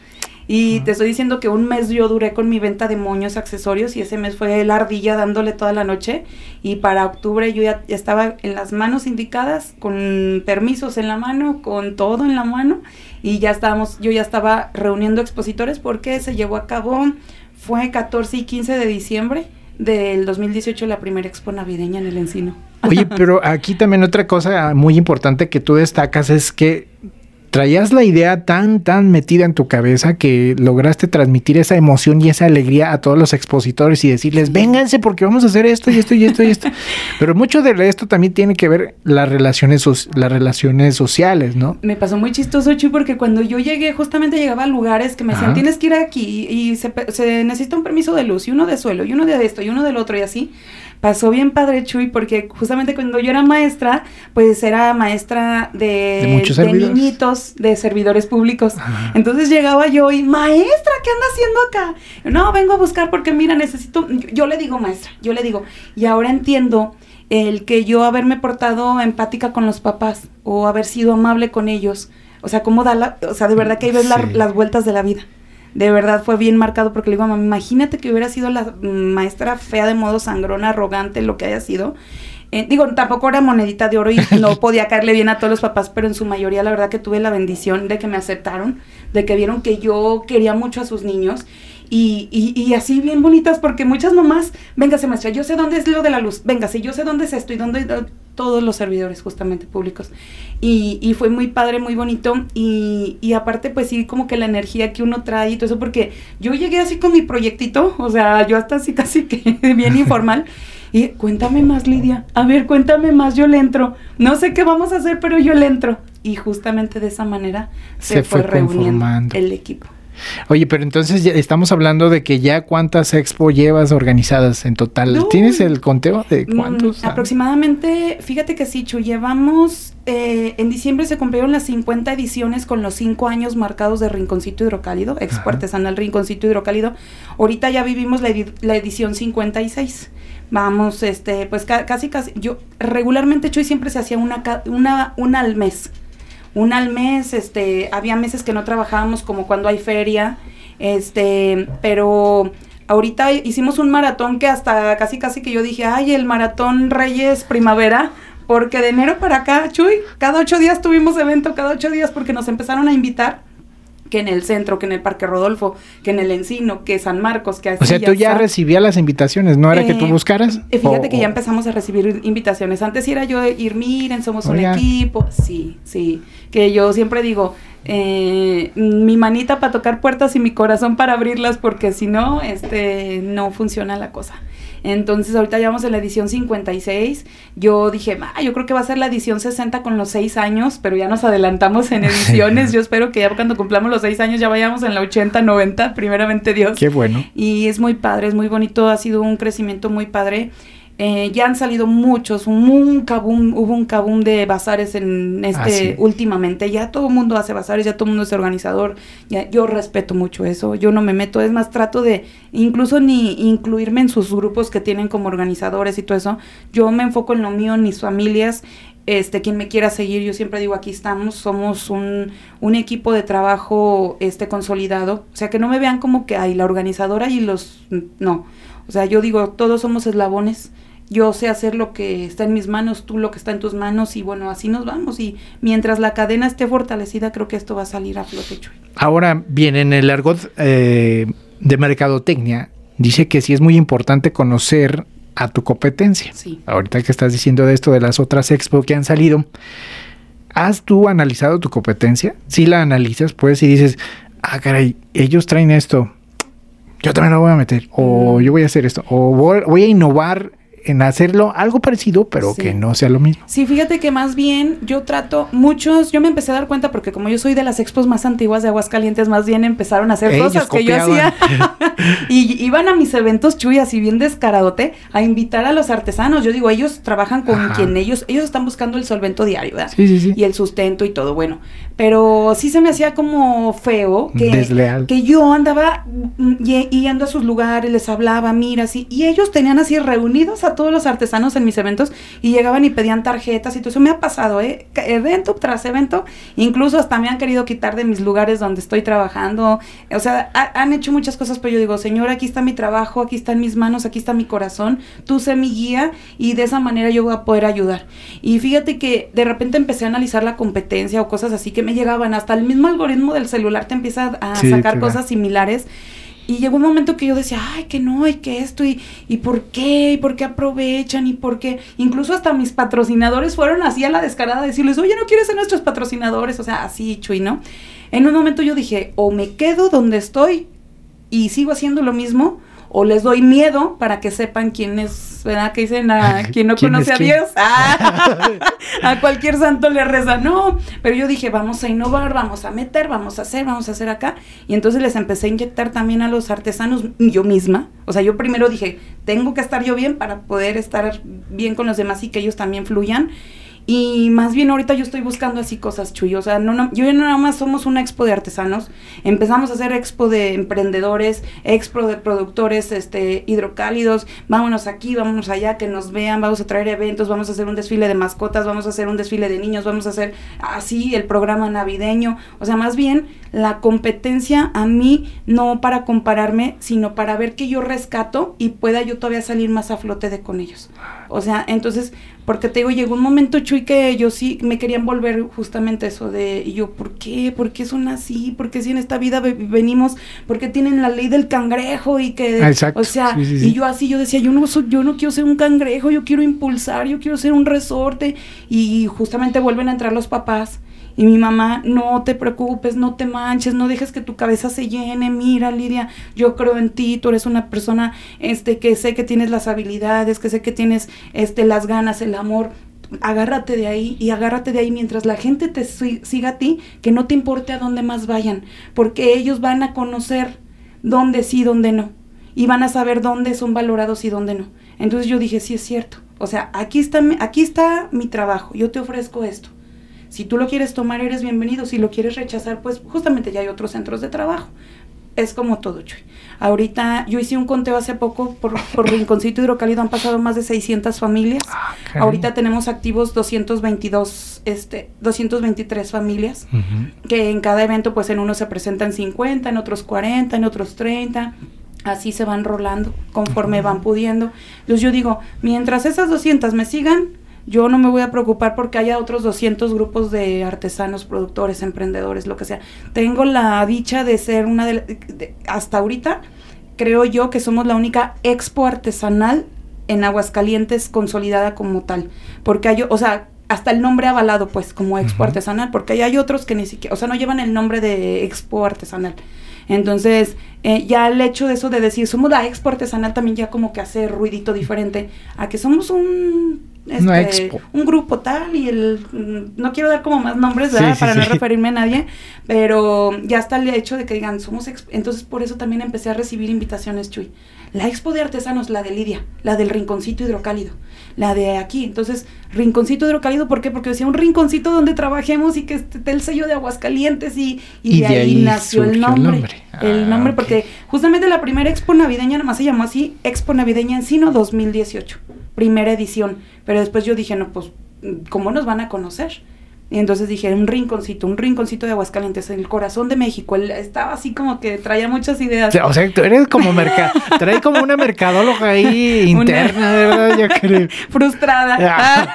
Y te estoy diciendo que un mes yo duré con mi venta de moños, accesorios, y ese mes fue la ardilla dándole toda la noche. Y para octubre yo ya estaba en las manos indicadas, con permisos en la mano, con todo en la mano. Y ya estábamos, yo ya estaba reuniendo expositores porque se llevó a cabo, fue 14 y 15 de diciembre del 2018 la primera expo navideña en el Encino. Oye, pero *laughs* aquí también otra cosa muy importante que tú destacas es que traías la idea tan, tan metida en tu cabeza que lograste transmitir esa emoción y esa alegría a todos los expositores y decirles, vénganse porque vamos a hacer esto y esto y esto y esto. *laughs* Pero mucho de esto también tiene que ver las relaciones, las relaciones sociales, ¿no? Me pasó muy chistoso, Chu, porque cuando yo llegué, justamente llegaba a lugares que me decían, tienes que ir aquí y se, se necesita un permiso de luz y uno de suelo y uno de esto y uno del otro y así pasó bien padre, Chuy, porque justamente cuando yo era maestra, pues era maestra de, de, niñitos de servidores públicos. Entonces llegaba yo y, maestra, ¿qué anda haciendo acá? No, vengo a buscar porque mira, necesito, yo, le digo maestra, yo le digo, y ahora entiendo el que yo haberme portado empática con los papás o haber sido amable con ellos, o sea, cómo da la, o sea, de verdad que ahí ves las vueltas de la vida de verdad fue bien marcado porque le digo, mamá, imagínate que hubiera sido la maestra fea de modo sangrón, arrogante, lo que haya sido. Eh, digo, tampoco era monedita de oro y no *laughs* podía caerle bien a todos los papás, pero en su mayoría la verdad que tuve la bendición de que me aceptaron, de que vieron que yo quería mucho a sus niños. Y, y, y así bien bonitas, porque muchas mamás, véngase maestra, yo sé dónde es lo de la luz, véngase, yo sé dónde es esto y dónde todos los servidores justamente públicos. Y, y fue muy padre, muy bonito. Y, y, aparte, pues sí, como que la energía que uno trae y todo eso, porque yo llegué así con mi proyectito, o sea, yo hasta así casi que *laughs* bien informal. Y cuéntame más, Lidia. A ver, cuéntame más, yo le entro. No sé qué vamos a hacer, pero yo le entro. Y justamente de esa manera se, fue, fue reuniendo el equipo. Oye, pero entonces ya estamos hablando de que ya cuántas expo llevas organizadas en total. ¿Tienes el conteo de mm, cuántos? aproximadamente, fíjate que sí, Chu, llevamos, eh, en diciembre se cumplieron las 50 ediciones con los 5 años marcados de Rinconcito Hidrocálido, Expo Artesanal Rinconcito Hidrocálido. Ahorita ya vivimos la, la edición 56 vamos, este, pues casi, casi, yo regularmente Chuy siempre se hacía una, una, una al mes una al mes, este, había meses que no trabajábamos como cuando hay feria, este, pero ahorita hicimos un maratón que hasta casi casi que yo dije, ay, el maratón Reyes Primavera, porque de enero para acá, Chuy, cada ocho días tuvimos evento, cada ocho días porque nos empezaron a invitar que en el centro, que en el Parque Rodolfo, que en el Encino, que San Marcos, que así O sea, tú ya recibías las invitaciones, ¿no era que tú eh, buscaras? Eh, fíjate que ya empezamos a recibir invitaciones. Antes era yo ir, miren, somos un equipo. Sí, sí. Que yo siempre digo, eh, mi manita para tocar puertas y mi corazón para abrirlas, porque si no, este, no funciona la cosa. Entonces ahorita ya vamos en la edición 56. Yo dije, ah, yo creo que va a ser la edición 60 con los 6 años, pero ya nos adelantamos en *laughs* ediciones. yo espero que ya cuando cumplamos los 6 años ya vayamos en la 80, 90, primeramente Dios. Qué bueno. Y es muy padre, es muy bonito, ha sido un crecimiento muy padre. Eh, ya han salido muchos, un, hubo un cabum de bazares en este últimamente. Ya todo el mundo hace bazares, ya todo el mundo es organizador. Ya, yo respeto mucho eso, yo no me meto, es más, trato de incluso ni incluirme en sus grupos que tienen como organizadores y todo eso. Yo me enfoco en lo mío, en mis familias, este, quien me quiera seguir, yo siempre digo, aquí estamos, somos un, un, equipo de trabajo este, consolidado. O sea, que no me vean como que hay la organizadora y los... No. O sea, yo digo, todos somos eslabones yo sé hacer lo que está en mis manos, tú lo que está en tus manos y bueno, así nos vamos y mientras la cadena esté fortalecida creo que esto va a salir a flote. Ahora bien, en el argot eh, de mercadotecnia dice que sí es muy importante conocer a tu competencia. Sí. Ahorita que estás diciendo de esto de las otras expo que han salido, ¿has tú analizado tu competencia? Si la analizas, pues, y dices, ah, caray, ellos traen esto, yo también lo voy a meter, o yo voy a hacer esto, o voy a innovar en hacerlo algo parecido, pero que no sea lo mismo. Sí, fíjate que más bien yo trato muchos, yo me empecé a dar cuenta porque como yo soy de las expos más antiguas de Aguascalientes, más bien empezaron a hacer cosas que yo hacía. *laughs* y iban a mis eventos chuyas y bien descaradote a invitar a los artesanos. Yo digo, ellos trabajan con quien ellos, ellos están buscando el solvento diario, ¿verdad? Sí, sí, sí. Y el sustento y todo, bueno. Pero sí se me hacía como feo que, que yo andaba yendo a sus lugares, les hablaba, mira, así, y ellos tenían así reunidos a todos los artesanos en mis eventos y llegaban y pedían tarjetas y todo eso. Me ha pasado, ¿eh? Evento tras evento, incluso hasta me han querido quitar de mis lugares donde estoy trabajando, o sea, han hecho muchas cosas, pero yo digo, Señor, aquí está mi trabajo, aquí está en mis manos, aquí está mi corazón, tú sé mi guía y de esa manera yo voy a poder ayudar. Y fíjate que de repente empecé a analizar la competencia o cosas así que me llegaban, hasta el mismo algoritmo del celular te empieza a sacar cosas similares y llegó un momento que yo decía, ay, que no, y que esto, y, y por qué, y por qué aprovechan, y por qué. Incluso hasta mis patrocinadores fueron así a la descarada a decirles, oye, ¿no quieres ser nuestros patrocinadores? O sea, así, Chuy, ¿no? En un momento yo dije, o me quedo donde estoy y sigo haciendo lo mismo, o les doy miedo para que sepan quién es, ¿verdad? Que dicen *laughs* a quien no conoce a Dios, *laughs* ah, *laughs* a cualquier santo le reza, no, pero yo dije, vamos a innovar, vamos a meter, vamos a hacer, vamos a hacer acá, y entonces les empecé a inyectar también a los artesanos yo misma, o sea, yo primero dije, tengo que estar yo bien para poder estar bien con los demás y que ellos también fluyan, Y más bien ahorita yo estoy buscando así cosas, Chuy. O sea, no, no, yo nada más somos una expo de artesanos. Empezamos a hacer expo de emprendedores, expo de productores este, hidrocálidos. Vámonos aquí, vámonos allá, que nos vean. Vamos a traer eventos, vamos a hacer un desfile de mascotas, vamos a hacer un desfile de niños, vamos a hacer así el programa navideño. O sea, más bien la competencia a mí no para compararme, sino para ver que yo rescato y pueda yo todavía salir más a flote de con ellos. O sea, entonces, porque te digo, llegó un momento, Chuy, que yo sí me querían volver justamente eso de, y yo, ¿por qué? ¿Por qué son así? ¿Por qué si en esta vida venimos? ¿Por qué tienen la ley del cangrejo? Y que, Exacto. o sea, y yo así, yo decía, yo no, soy, yo no quiero ser un cangrejo, yo quiero impulsar, yo quiero ser un resorte. Y justamente vuelven a entrar los papás y mi mamá, no te preocupes, no te manches, no dejes que tu cabeza se llene. Mira, Lidia, yo creo en ti, tú eres una persona este que sé que tienes las habilidades, que sé que tienes este las ganas, el amor. Agárrate de ahí y agárrate de ahí mientras la gente te siga a ti, que no te importe a dónde más vayan, porque ellos van a conocer dónde sí, dónde no, y van a saber dónde son valorados y dónde no. Entonces yo dije, sí es cierto. O sea, aquí está, aquí está mi trabajo, yo te ofrezco esto si tú lo quieres tomar, eres bienvenido. Si lo quieres rechazar, pues justamente ya hay otros centros de trabajo. Es como todo, Chuy. Ahorita yo hice un conteo hace poco por, por Rinconcito Hidrocálido, han pasado más de 600 familias. Ah, Ahorita tenemos activos 222, este, 223 familias, que en cada evento, pues en uno se presentan 50, en otros 40, en otros 30 así se van rolando conforme van pudiendo. Entonces yo digo, mientras esas 200 me sigan, yo no me voy a preocupar porque haya otros 200 grupos de artesanos, productores, emprendedores, lo que sea. Tengo la dicha de ser una de, hasta ahorita creo yo que somos la única expo artesanal en Aguascalientes consolidada como tal, porque hay, o sea, hasta el nombre avalado pues como expo artesanal, porque hay otros que ni siquiera, o sea, no llevan el nombre de expo artesanal. Entonces, eh, ya el hecho de eso de decir somos la expo artesanal también ya como que hace ruidito diferente a que somos un este, un grupo tal y el mm, no quiero dar como más nombres para no referirme a nadie pero ya está el hecho de que digan somos entonces por eso también empecé a recibir invitaciones Chuy. La expo de artesanos la de Lidia la del rinconcito hidrocálido la de aquí. Entonces rinconcito hidrocálido ¿por qué? porque decía un rinconcito donde trabajemos y que esté el sello de Aguascalientes y, y, de, ahí, nació el nombre el nombre, ah, porque justamente la primera expo navideña nada más se llamó así expo navideña Encino 2018 primera edición. Pero después yo dije, no, pues, ¿cómo nos van a conocer? Y entonces dije, un rinconcito, un rinconcito de Aguascalientes, en el corazón de México. Él estaba así como que traía muchas ideas. O sea, tú eres como mercado, *laughs* trae como una mercadóloga ahí interna, de verdad, yo creo. *laughs* frustrada. Ah.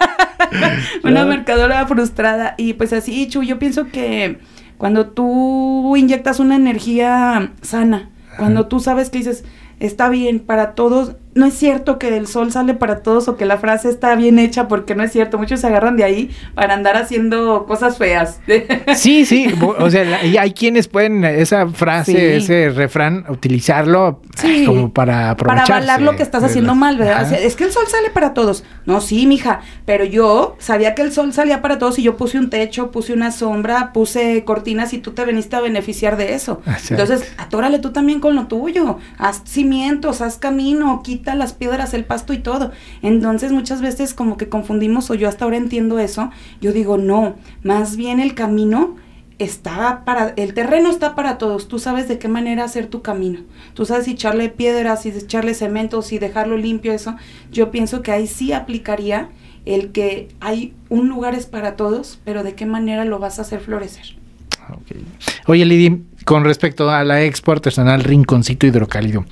*laughs* una mercadóloga frustrada. Y pues así, Chu, yo pienso que cuando tú inyectas una energía sana, cuando tú sabes que dices, está bien para todos, no es cierto que el sol sale para todos o que la frase está bien hecha porque no es cierto. Muchos se agarran de ahí para andar haciendo cosas feas. *laughs* Sí, sí. O sea, y hay quienes pueden esa frase, ese refrán, utilizarlo como para Para avalar lo que estás haciendo mal, ¿verdad? es que el sol sale para todos. No, sí, mija. Pero yo sabía que el sol salía para todos y yo puse un techo, puse una sombra, puse cortinas y tú te veniste a beneficiar de eso. Entonces, atórale tú también con lo tuyo. Haz cimientos, haz camino, quita las piedras, el pasto y todo. Entonces muchas veces como que confundimos o yo hasta ahora entiendo eso. Yo digo, no, más bien el camino está para, el terreno está para todos, tú sabes de qué manera hacer tu camino, tú sabes si echarle piedras, si echarle cemento, si dejarlo limpio, eso, yo pienso que ahí sí aplicaría el que hay un lugar es para todos, pero de qué manera lo vas a hacer florecer. Oye, Lidia, con respecto a la expo artesanal Rinconcito Hidrocálido,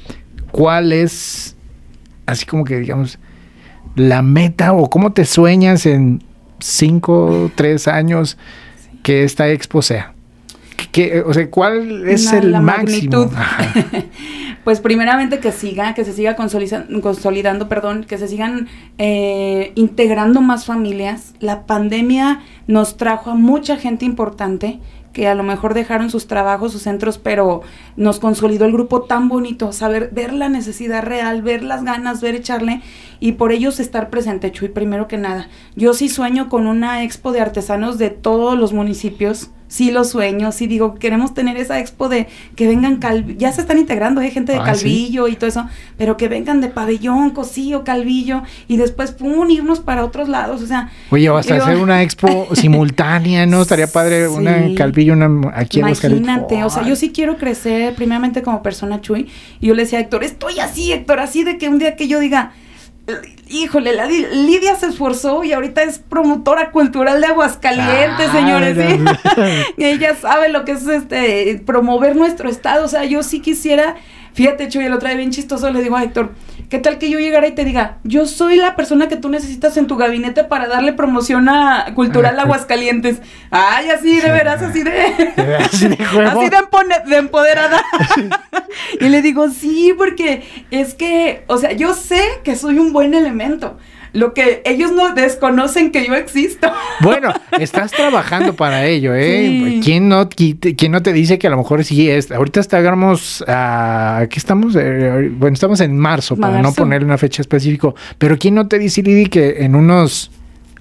¿cuál es así como que digamos, la meta o cómo te sueñas en cinco, tres años que esta expo sea? ¿Qué, o sea, ¿cuál es el máximo? *laughs* pues primeramente que siga, que se siga consolidando, consolidando perdón, que se sigan eh, integrando más familias. La pandemia nos trajo a mucha gente importante que a lo mejor dejaron sus trabajos, sus centros, pero nos consolidó el grupo tan bonito, saber, ver la necesidad real, ver las ganas, ver echarle y por ellos estar presente, Chuy, primero que nada. Yo sí sueño con una expo de artesanos de todos los municipios sí lo sueño, sí digo, queremos tener esa expo de que vengan Calvillo, ya se están integrando, hay gente de Ah, Calvillo y todo eso, pero que vengan de Pabellón, Cosío, Calvillo, y después, pum, irnos para otros lados, o sea. Oye, hasta digo- hacer una expo *laughs* simultánea, ¿no? Estaría padre una en Sí. Calvillo, una aquí en. Imagínate, o sea, yo sí quiero crecer primeramente como persona Chuy. Y yo le decía a Héctor, estoy así, Héctor, así de que un día que yo diga, híjole, la Di- Lidia se esforzó y ahorita es promotora cultural de Aguascalientes, Ah, señores. ¿sí? mira. *laughs* Ella sabe lo que es este promover nuestro estado. O sea, yo sí quisiera, fíjate, Chuy, el otro día bien chistoso le digo a Héctor, ¿qué tal que yo llegara y te diga, yo soy la persona que tú necesitas en tu gabinete para darle promoción a cultural Aguascalientes? Ay, así de veras, así de. Así de *laughs* de empoderada. *laughs* y le digo, sí, porque es que, o sea, yo sé que soy un buen elemento. Lo que ellos no desconocen que yo existo. Bueno, estás trabajando para ello, ¿eh? Sí. ¿Quién, no, quién no te dice que a lo mejor sí es? Ahorita estamos, a ¿qué estamos? Eh, bueno, estamos en marzo, para no ponerle una fecha específica. Pero ¿quién no te dice, Lidi, que en unos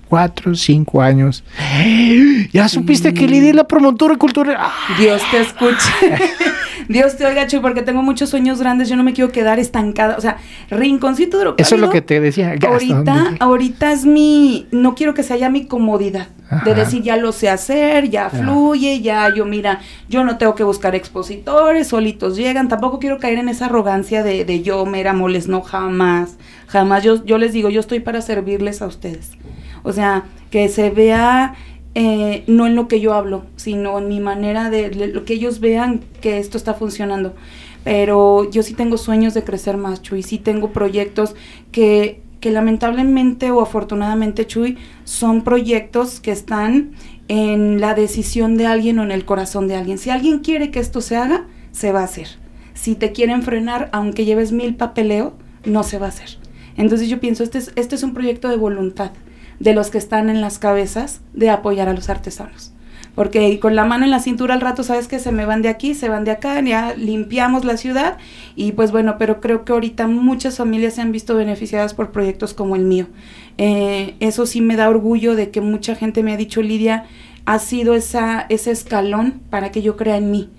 cuatro, cinco años... *gasps* ¿Ya supiste que Lidi es la promotora cultural? ¡Ah! Dios te escuche. *laughs* Dios te oiga, Chuy, porque tengo muchos sueños grandes. Yo no me quiero quedar estancada. O sea, rinconcito de Eso es lo que te decía. ¿hasta Ahorita, ahorita es mi, no quiero que sea ya mi comodidad, Ajá. de decir ya lo sé hacer, ya Ya. fluye, ya yo mira, yo no tengo que buscar expositores, solitos llegan, tampoco quiero caer en esa arrogancia de, de yo mera moles, no jamás, jamás, yo, yo les digo, yo estoy para servirles a ustedes, o sea, que se vea eh, no en lo que yo hablo, sino en mi manera de, lo que ellos vean que esto está funcionando. Pero yo sí tengo sueños de crecer más, Chuy. Sí tengo proyectos que, que lamentablemente o afortunadamente, Chuy, son proyectos que están en la decisión de alguien o en el corazón de alguien. Si alguien quiere que esto se haga, se va a hacer. Si te quieren frenar, aunque lleves mil papeleo, no se va a hacer. Entonces yo pienso, este es, este es un proyecto de voluntad de los que están en las cabezas de apoyar a los artesanos. Porque con la mano en la cintura al rato, sabes que se me van de aquí, se van de acá, ya limpiamos la ciudad y pues bueno, pero creo que ahorita muchas familias se han visto beneficiadas por proyectos como el mío. Eh, eso sí me da orgullo de que mucha gente me ha dicho, Lidia, ha sido esa, ese escalón para que yo crea en mí.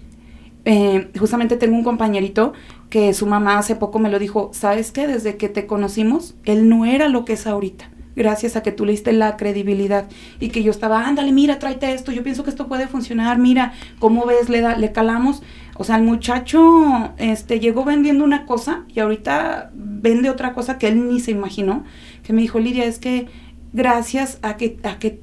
Eh, justamente tengo un compañerito que su mamá hace poco me lo dijo, ¿sabes qué? Desde que te conocimos, él no era lo que es ahorita gracias a que tú le diste la credibilidad y que yo estaba, ándale, mira, tráete esto, yo pienso que esto puede funcionar, mira, ¿cómo ves? Le, da, le calamos. O sea, el muchacho este, llegó vendiendo una cosa y ahorita vende otra cosa que él ni se imaginó, que me dijo, Lidia, es que gracias a que, a que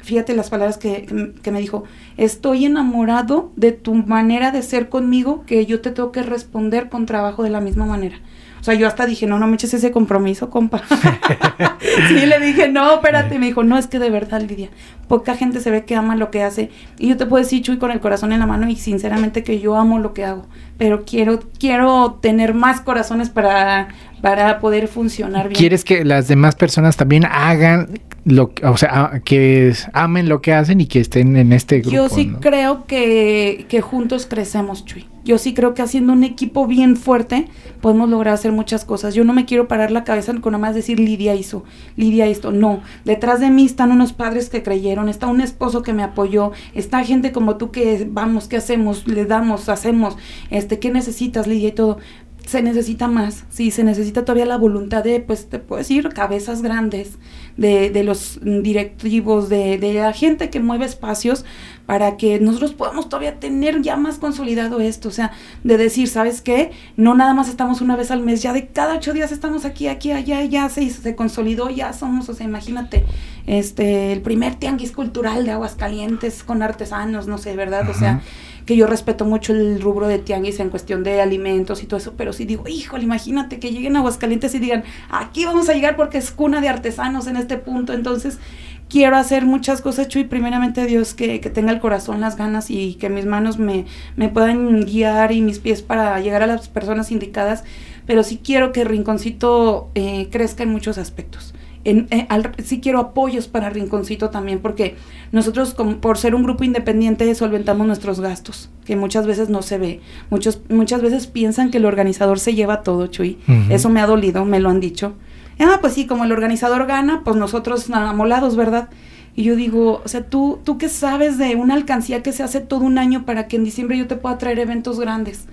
fíjate las palabras que, que, me dijo, estoy enamorado de tu manera de ser conmigo, que yo te tengo que responder con trabajo de la misma manera. O sea, yo hasta dije, no, no me eches ese compromiso, compa. *laughs* *laughs* sí, le dije, no, espérate. Me dijo, no, es que de verdad, Lidia, poca gente se ve que ama lo que hace. Y yo te puedo decir, Chuy, con el corazón en la mano y sinceramente que yo amo lo que hago. Pero quiero, quiero tener más corazones para, para poder funcionar bien. ¿Quieres que las demás personas también hagan lo que, o sea, que amen lo que hacen y que estén en este grupo? Yo sí ¿no? creo que, que juntos crecemos, Chuy. Yo sí creo que haciendo un equipo bien fuerte podemos lograr hacer muchas cosas. Yo no me quiero parar la cabeza con nada más decir Lidia hizo, Lidia esto. No, detrás de mí están unos padres que creyeron, está un esposo que me apoyó, está gente como tú que vamos, ¿qué hacemos? Le damos, hacemos, este, ¿qué necesitas, Lidia y todo? se necesita más, sí, se necesita todavía la voluntad de, pues, te puedo decir, cabezas grandes, de, de los directivos, de, de la gente que mueve espacios para que nosotros podamos todavía tener ya más consolidado esto, o sea, de decir, ¿sabes qué? No nada más estamos una vez al mes, ya de cada ocho días estamos aquí, aquí, allá, ya se, se consolidó, ya somos, o sea, imagínate, este, el primer tianguis cultural de Aguascalientes con artesanos, no sé, ¿verdad? O sea, que yo respeto mucho el rubro de tianguis en cuestión de alimentos y todo eso, pero sí digo, híjole, imagínate que lleguen a Aguascalientes y digan, aquí vamos a llegar porque es cuna de artesanos en este punto, entonces quiero hacer muchas cosas, Chuy, primeramente Dios que, que tenga el corazón, las ganas y que mis manos me, me puedan guiar y mis pies para llegar a las personas indicadas, pero sí quiero que Rinconcito eh, crezca en muchos aspectos. En, eh, al, sí quiero apoyos para Rinconcito también, porque nosotros como, por ser un grupo independiente solventamos nuestros gastos, que muchas veces no se ve. Muchos, muchas veces piensan que el organizador se lleva todo, Chuy. Uh -huh. Eso me ha dolido, me lo han dicho. Ah, pues sí, como el organizador gana, pues nosotros amolados, ¿verdad? Y yo digo, o sea, tú, tú qué sabes de una alcancía que se hace todo un año para que en diciembre yo te pueda traer eventos grandes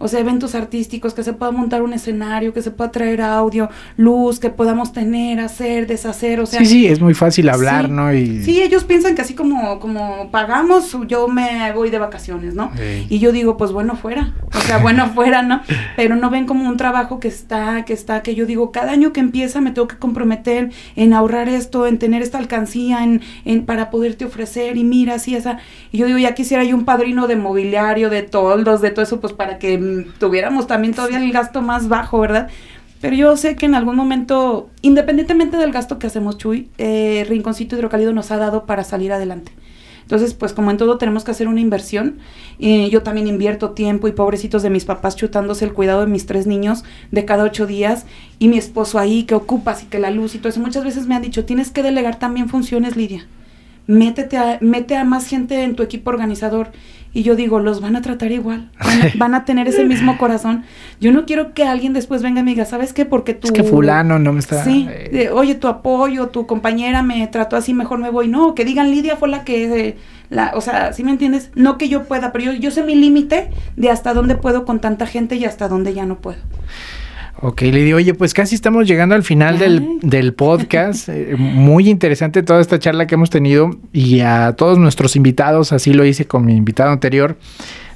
o sea, eventos artísticos, que se pueda montar un escenario, que se pueda traer audio, luz, que podamos tener, hacer, deshacer, o sea. Sí, sí, es muy fácil hablar, ¿no? Y... Sí, ellos piensan que así como, como pagamos, yo me voy de vacaciones, ¿no? Y yo digo, pues bueno, fuera, o sea, *laughs* bueno, fuera, ¿no? Pero no ven como un trabajo que está, que está, que yo digo, cada año que empieza me tengo que comprometer en ahorrar esto, en tener esta alcancía, en, en para poderte ofrecer, y mira, así, esa. Y yo digo, ya quisiera yo un padrino de mobiliario, de toldos, de todo eso, pues para que tuviéramos también todavía el gasto más bajo, ¿verdad? Pero yo sé que en algún momento, independientemente del gasto que hacemos, Chuy, eh, Rinconcito Hidrocálido nos ha dado para salir adelante. Entonces, pues como en todo tenemos que hacer una inversión. y yo también invierto tiempo y pobrecitos de mis papás chutándose el cuidado de mis tres niños de cada ocho días y mi esposo ahí que ocupas y que la luz y todo eso. Muchas veces me han dicho, tienes que delegar también funciones, Lidia. Métete a, mete a más gente en tu equipo organizador. Y yo digo, los van a tratar igual, *laughs* van a, tener ese mismo corazón. Yo no quiero que alguien después venga y me diga, ¿sabes qué? Porque tú... Es que fulano no me está... Sí, oye, tu apoyo, tu compañera me trató así, mejor me voy. No, que digan, Lidia fue la que... Eh, la, o sea, ¿sí me entiendes? No que yo pueda, pero yo, yo sé mi límite de hasta dónde puedo con tanta gente y hasta dónde ya no puedo. Ok, Lidia, oye, pues casi estamos llegando al final del, *laughs* del, podcast. Eh, muy interesante toda esta charla que hemos tenido y a todos nuestros invitados, así lo hice con mi invitado anterior.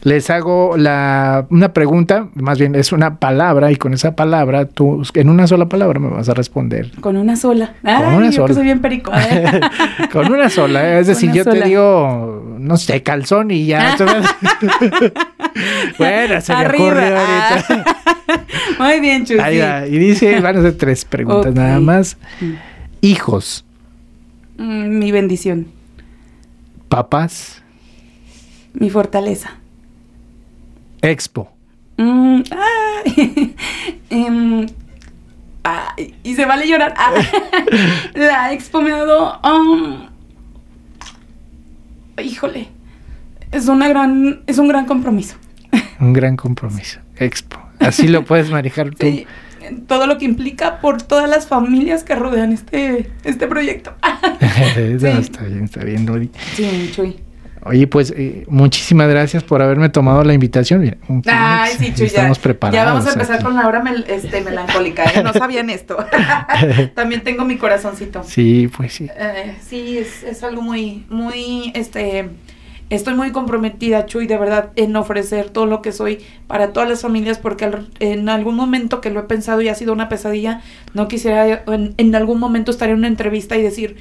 Les hago la, una pregunta, más bien es una palabra, y con esa palabra, tú, en una sola palabra me vas a responder. Con una sola. con una sola. soy bien perico. ¿eh? *laughs* con una sola, es decir, yo te digo, no sé, calzón y ya. *laughs* *laughs* bueno, se me ocurrió ahorita. *laughs* Muy bien, Chuy. Y dice, van a ser tres preguntas nada más. Hijos. Mm, mi bendición. Papás. Mi fortaleza. Expo. Mm, *laughs* em, y se vale llorar. Ah, la expo me ha dado. Um, híjole. Es una gran, es un gran compromiso. Un gran compromiso. Expo. Así lo puedes manejar tú. *laughs* Sí, todo lo que implica por todas las familias que rodean este, este proyecto. *laughs* *laughs* Está bien, está bien, Nori. Sí, Chuy. Oye, pues eh, muchísimas gracias por haberme tomado la invitación. Ay, sí, Chuy, Estamos preparados. Ya vamos a empezar con la hora este, melancólica. ¿eh? No sabían esto. También tengo mi corazoncito. Sí, pues sí. Eh, sí, es, es algo muy, muy, este Estoy muy comprometida, Chuy, de verdad, en ofrecer todo lo que soy para todas las familias, porque en algún momento que lo he pensado y ha sido una pesadilla, no quisiera en, algún momento estar en una entrevista y decir,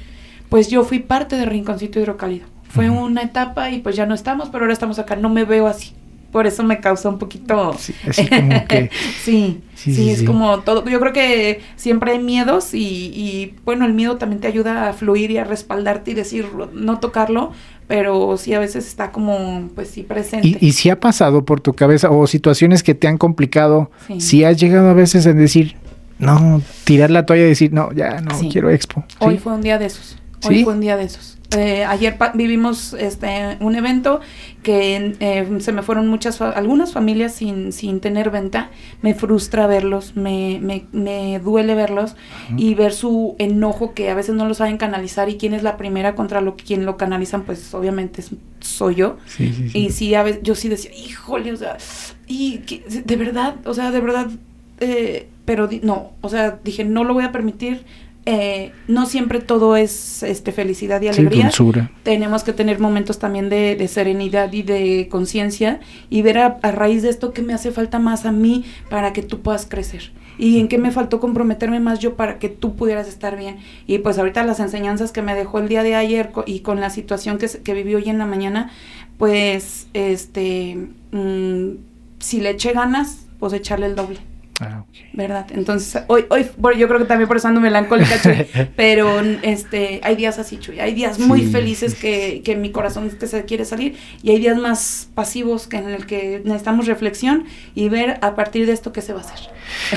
pues yo fui parte de Rinconcito Hidrocálido. Fue una etapa y pues ya no estamos, pero ahora estamos acá. No me veo así por eso me causa un poquito... Sí, así como que... *laughs* sí, sí, es como todo. Yo creo que siempre hay miedos y, y, bueno, el miedo también te ayuda a fluir y a respaldarte y decir, no tocarlo, pero sí a veces está como, pues sí, presente. ¿Y, si ha pasado por tu cabeza o situaciones que te han complicado, si has llegado a veces a decir, no, tirar la toalla y decir, no, ya no quiero expo? Hoy fue un día de esos. Hoy fue un día de esos. Eh, ayer vivimos este un evento que eh, se me fueron muchas algunas familias sin, sin tener venta. Me frustra verlos me, me, me duele verlos y ver su enojo que a veces no lo saben canalizar y quién es la primera contra lo quien lo canalizan pues obviamente soy yo. Y sí a veces yo sí decía híjole o sea y de verdad o sea de verdad eh, pero no o sea dije no lo voy a permitir eh, no siempre todo es este, felicidad y alegría. Tenemos que tener momentos también de, serenidad y de conciencia y ver a, raíz de esto qué me hace falta más a mí para que tú puedas crecer y en qué me faltó comprometerme más yo para que tú pudieras estar bien. Y pues ahorita las enseñanzas que me dejó el día de ayer y con la situación que, que viví hoy en la mañana, pues este, mm, si le eché ganas, pues echarle el doble. Ah, ¿Verdad? Entonces, hoy, hoy, bueno, yo creo que también por eso ando melancólica, Chuy, *laughs* pero este, hay días así, Chuy, hay días muy felices Que, que mi corazón que se quiere salir y hay días más pasivos que en el que necesitamos reflexión y ver a partir de esto qué se va a hacer.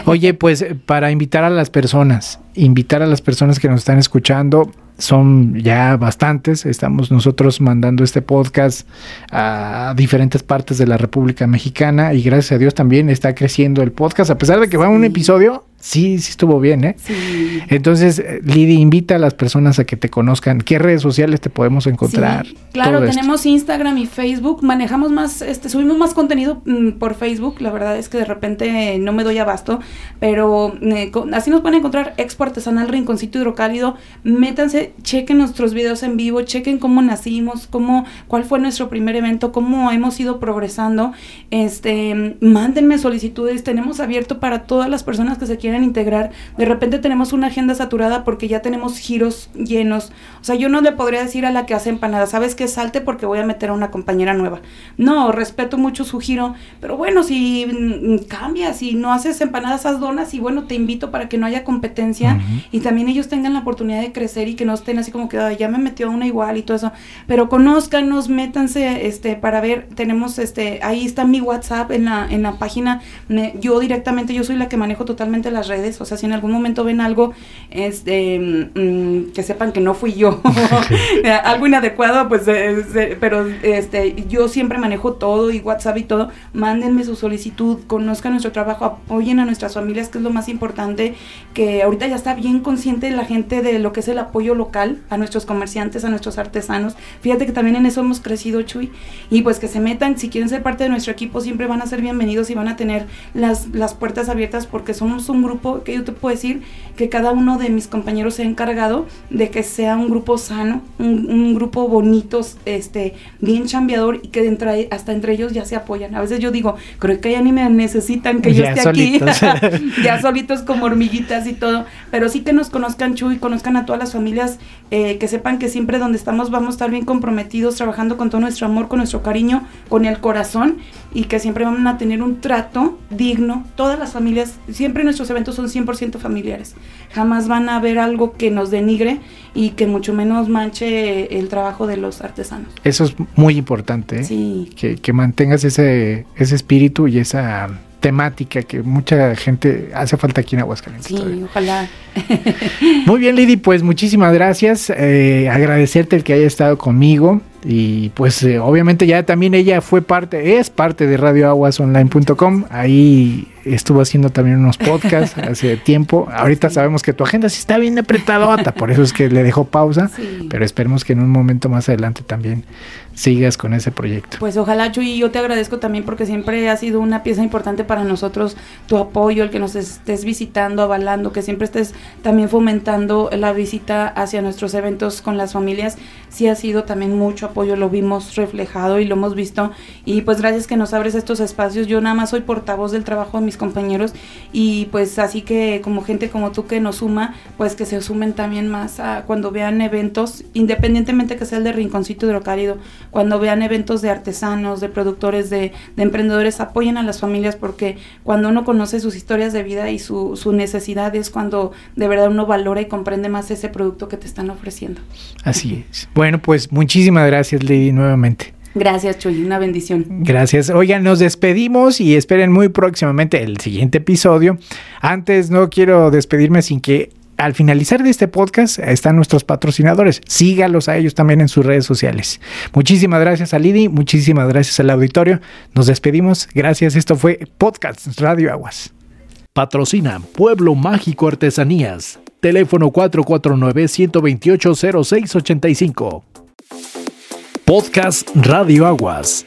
Oye, pues para invitar a las personas, invitar a las personas que nos están escuchando, son ya bastantes. Estamos nosotros mandando este podcast a diferentes partes de la República Mexicana y gracias a Dios también está creciendo el podcast, a pesar de que va un episodio Sí, sí estuvo bien, ¿eh? Sí. Entonces, eh, Lidy, invita a las personas a que te conozcan. ¿Qué redes sociales te podemos encontrar? Sí, claro, esto. tenemos Instagram y Facebook. Manejamos más, este, subimos más contenido mm, por Facebook. La verdad es que de repente no me doy abasto, pero eh, así nos pueden encontrar Expo Artesanal Rinconcito Hidrocálido. Métanse, chequen nuestros videos en vivo, chequen cómo nacimos, cómo, cuál fue nuestro primer evento, cómo hemos ido progresando. Este, mándenme solicitudes. Tenemos abierto para todas las personas que se quieran integrar. De repente tenemos una agenda saturada porque ya tenemos giros llenos. O sea, yo no le podría decir a la que hace empanadas, ¿sabes qué? Salte porque voy a meter a una compañera nueva. No, respeto mucho su giro, pero bueno, si mm, cambias, si no haces empanadas, haz donas y bueno, te invito para que no haya competencia Ujú. y también ellos tengan la oportunidad de crecer y que no estén así como que "Ay, ya me metió una igual y todo eso. Pero conózcanos, métanse este para ver, tenemos este ahí está mi WhatsApp en la en la página. Me- yo directamente yo soy la que manejo totalmente las redes, o sea, si en algún momento ven algo este mm, que sepan que no fui yo, *laughs* *laughs* algo inadecuado, pues eh, pero este yo siempre manejo todo y WhatsApp y todo. Mándenme su solicitud, conozcan nuestro trabajo, apoyen a nuestras familias, que es lo más importante, que ahorita ya está bien consciente la gente de lo que es el apoyo local a nuestros comerciantes, a nuestros artesanos. Fíjate que también en eso hemos crecido, Chuy, y pues que se metan, si quieren ser parte de nuestro equipo, siempre van a ser bienvenidos y van a tener las, las puertas abiertas porque somos un grupo que yo te puedo decir que cada uno de mis compañeros se ha encargado de que sea un grupo sano, un, un grupo bonito, este, bien chambeador y que entre- hasta entre ellos ya se apoyan. A veces yo digo, creo que ya ni me necesitan que yo esté solitos. aquí, *laughs* ya solitos como hormiguitas y todo, pero sí que nos conozcan Chuy, conozcan a todas las familias, eh, que sepan que siempre donde estamos vamos a estar bien comprometidos, trabajando con todo nuestro amor, con nuestro cariño, con el corazón y que siempre van a tener un trato digno. Todas las familias, siempre nuestros eventos son 100% familiares. Jamás van a ver algo que nos denigre y que mucho menos manche el trabajo de los artesanos. Eso es muy importante, ¿eh? Sí. que, que mantengas ese, ese espíritu y esa temática que mucha gente hace falta aquí en Aguascalientes. Sí, todavía. ojalá. *laughs* Muy bien, Lidy, pues muchísimas gracias. Eh, agradecerte el que haya estado conmigo. Y pues eh, obviamente ya también ella fue parte, es parte de radioaguasonline.com. Ahí estuvo haciendo también unos podcasts *laughs* hace tiempo. Ahorita sabemos que tu agenda sí está bien apretadota, por eso es que le dejó pausa. Sí. Pero esperemos que en un momento más adelante también sigas con ese proyecto. Pues ojalá, Chuy, yo te agradezco también porque siempre ha sido una pieza importante para nosotros tu apoyo, el que nos estés visitando, avalando, que siempre estés también fomentando la visita hacia nuestros eventos con las familias. Sí ha sido también mucho apoyo, lo vimos reflejado y lo hemos visto. Y pues gracias que nos abres estos espacios. Yo nada más soy portavoz del trabajo de mis compañeros y pues así que como gente como tú que nos suma, pues que se sumen también más a cuando vean eventos, independientemente que sea el de Rinconcito Hidrocálido, cuando vean eventos de artesanos, de productores, de, de emprendedores, apoyen a las familias porque cuando uno conoce sus historias de vida y su, su necesidad es cuando de verdad uno valora y comprende más ese producto que te están ofreciendo. Así es. Bueno, pues muchísimas gracias, Lady, nuevamente. Gracias, Chuy, una bendición. Gracias. Oigan, nos despedimos y esperen muy próximamente el siguiente episodio. Antes no quiero despedirme sin que al finalizar de este podcast están nuestros patrocinadores. Sígalos a ellos también en sus redes sociales. Muchísimas gracias a Lidi, muchísimas gracias al auditorio. Nos despedimos. Gracias. Esto fue Podcast Radio Aguas. Patrocina Pueblo Mágico Artesanías. Teléfono 449-128-0685. Podcast Radio Aguas.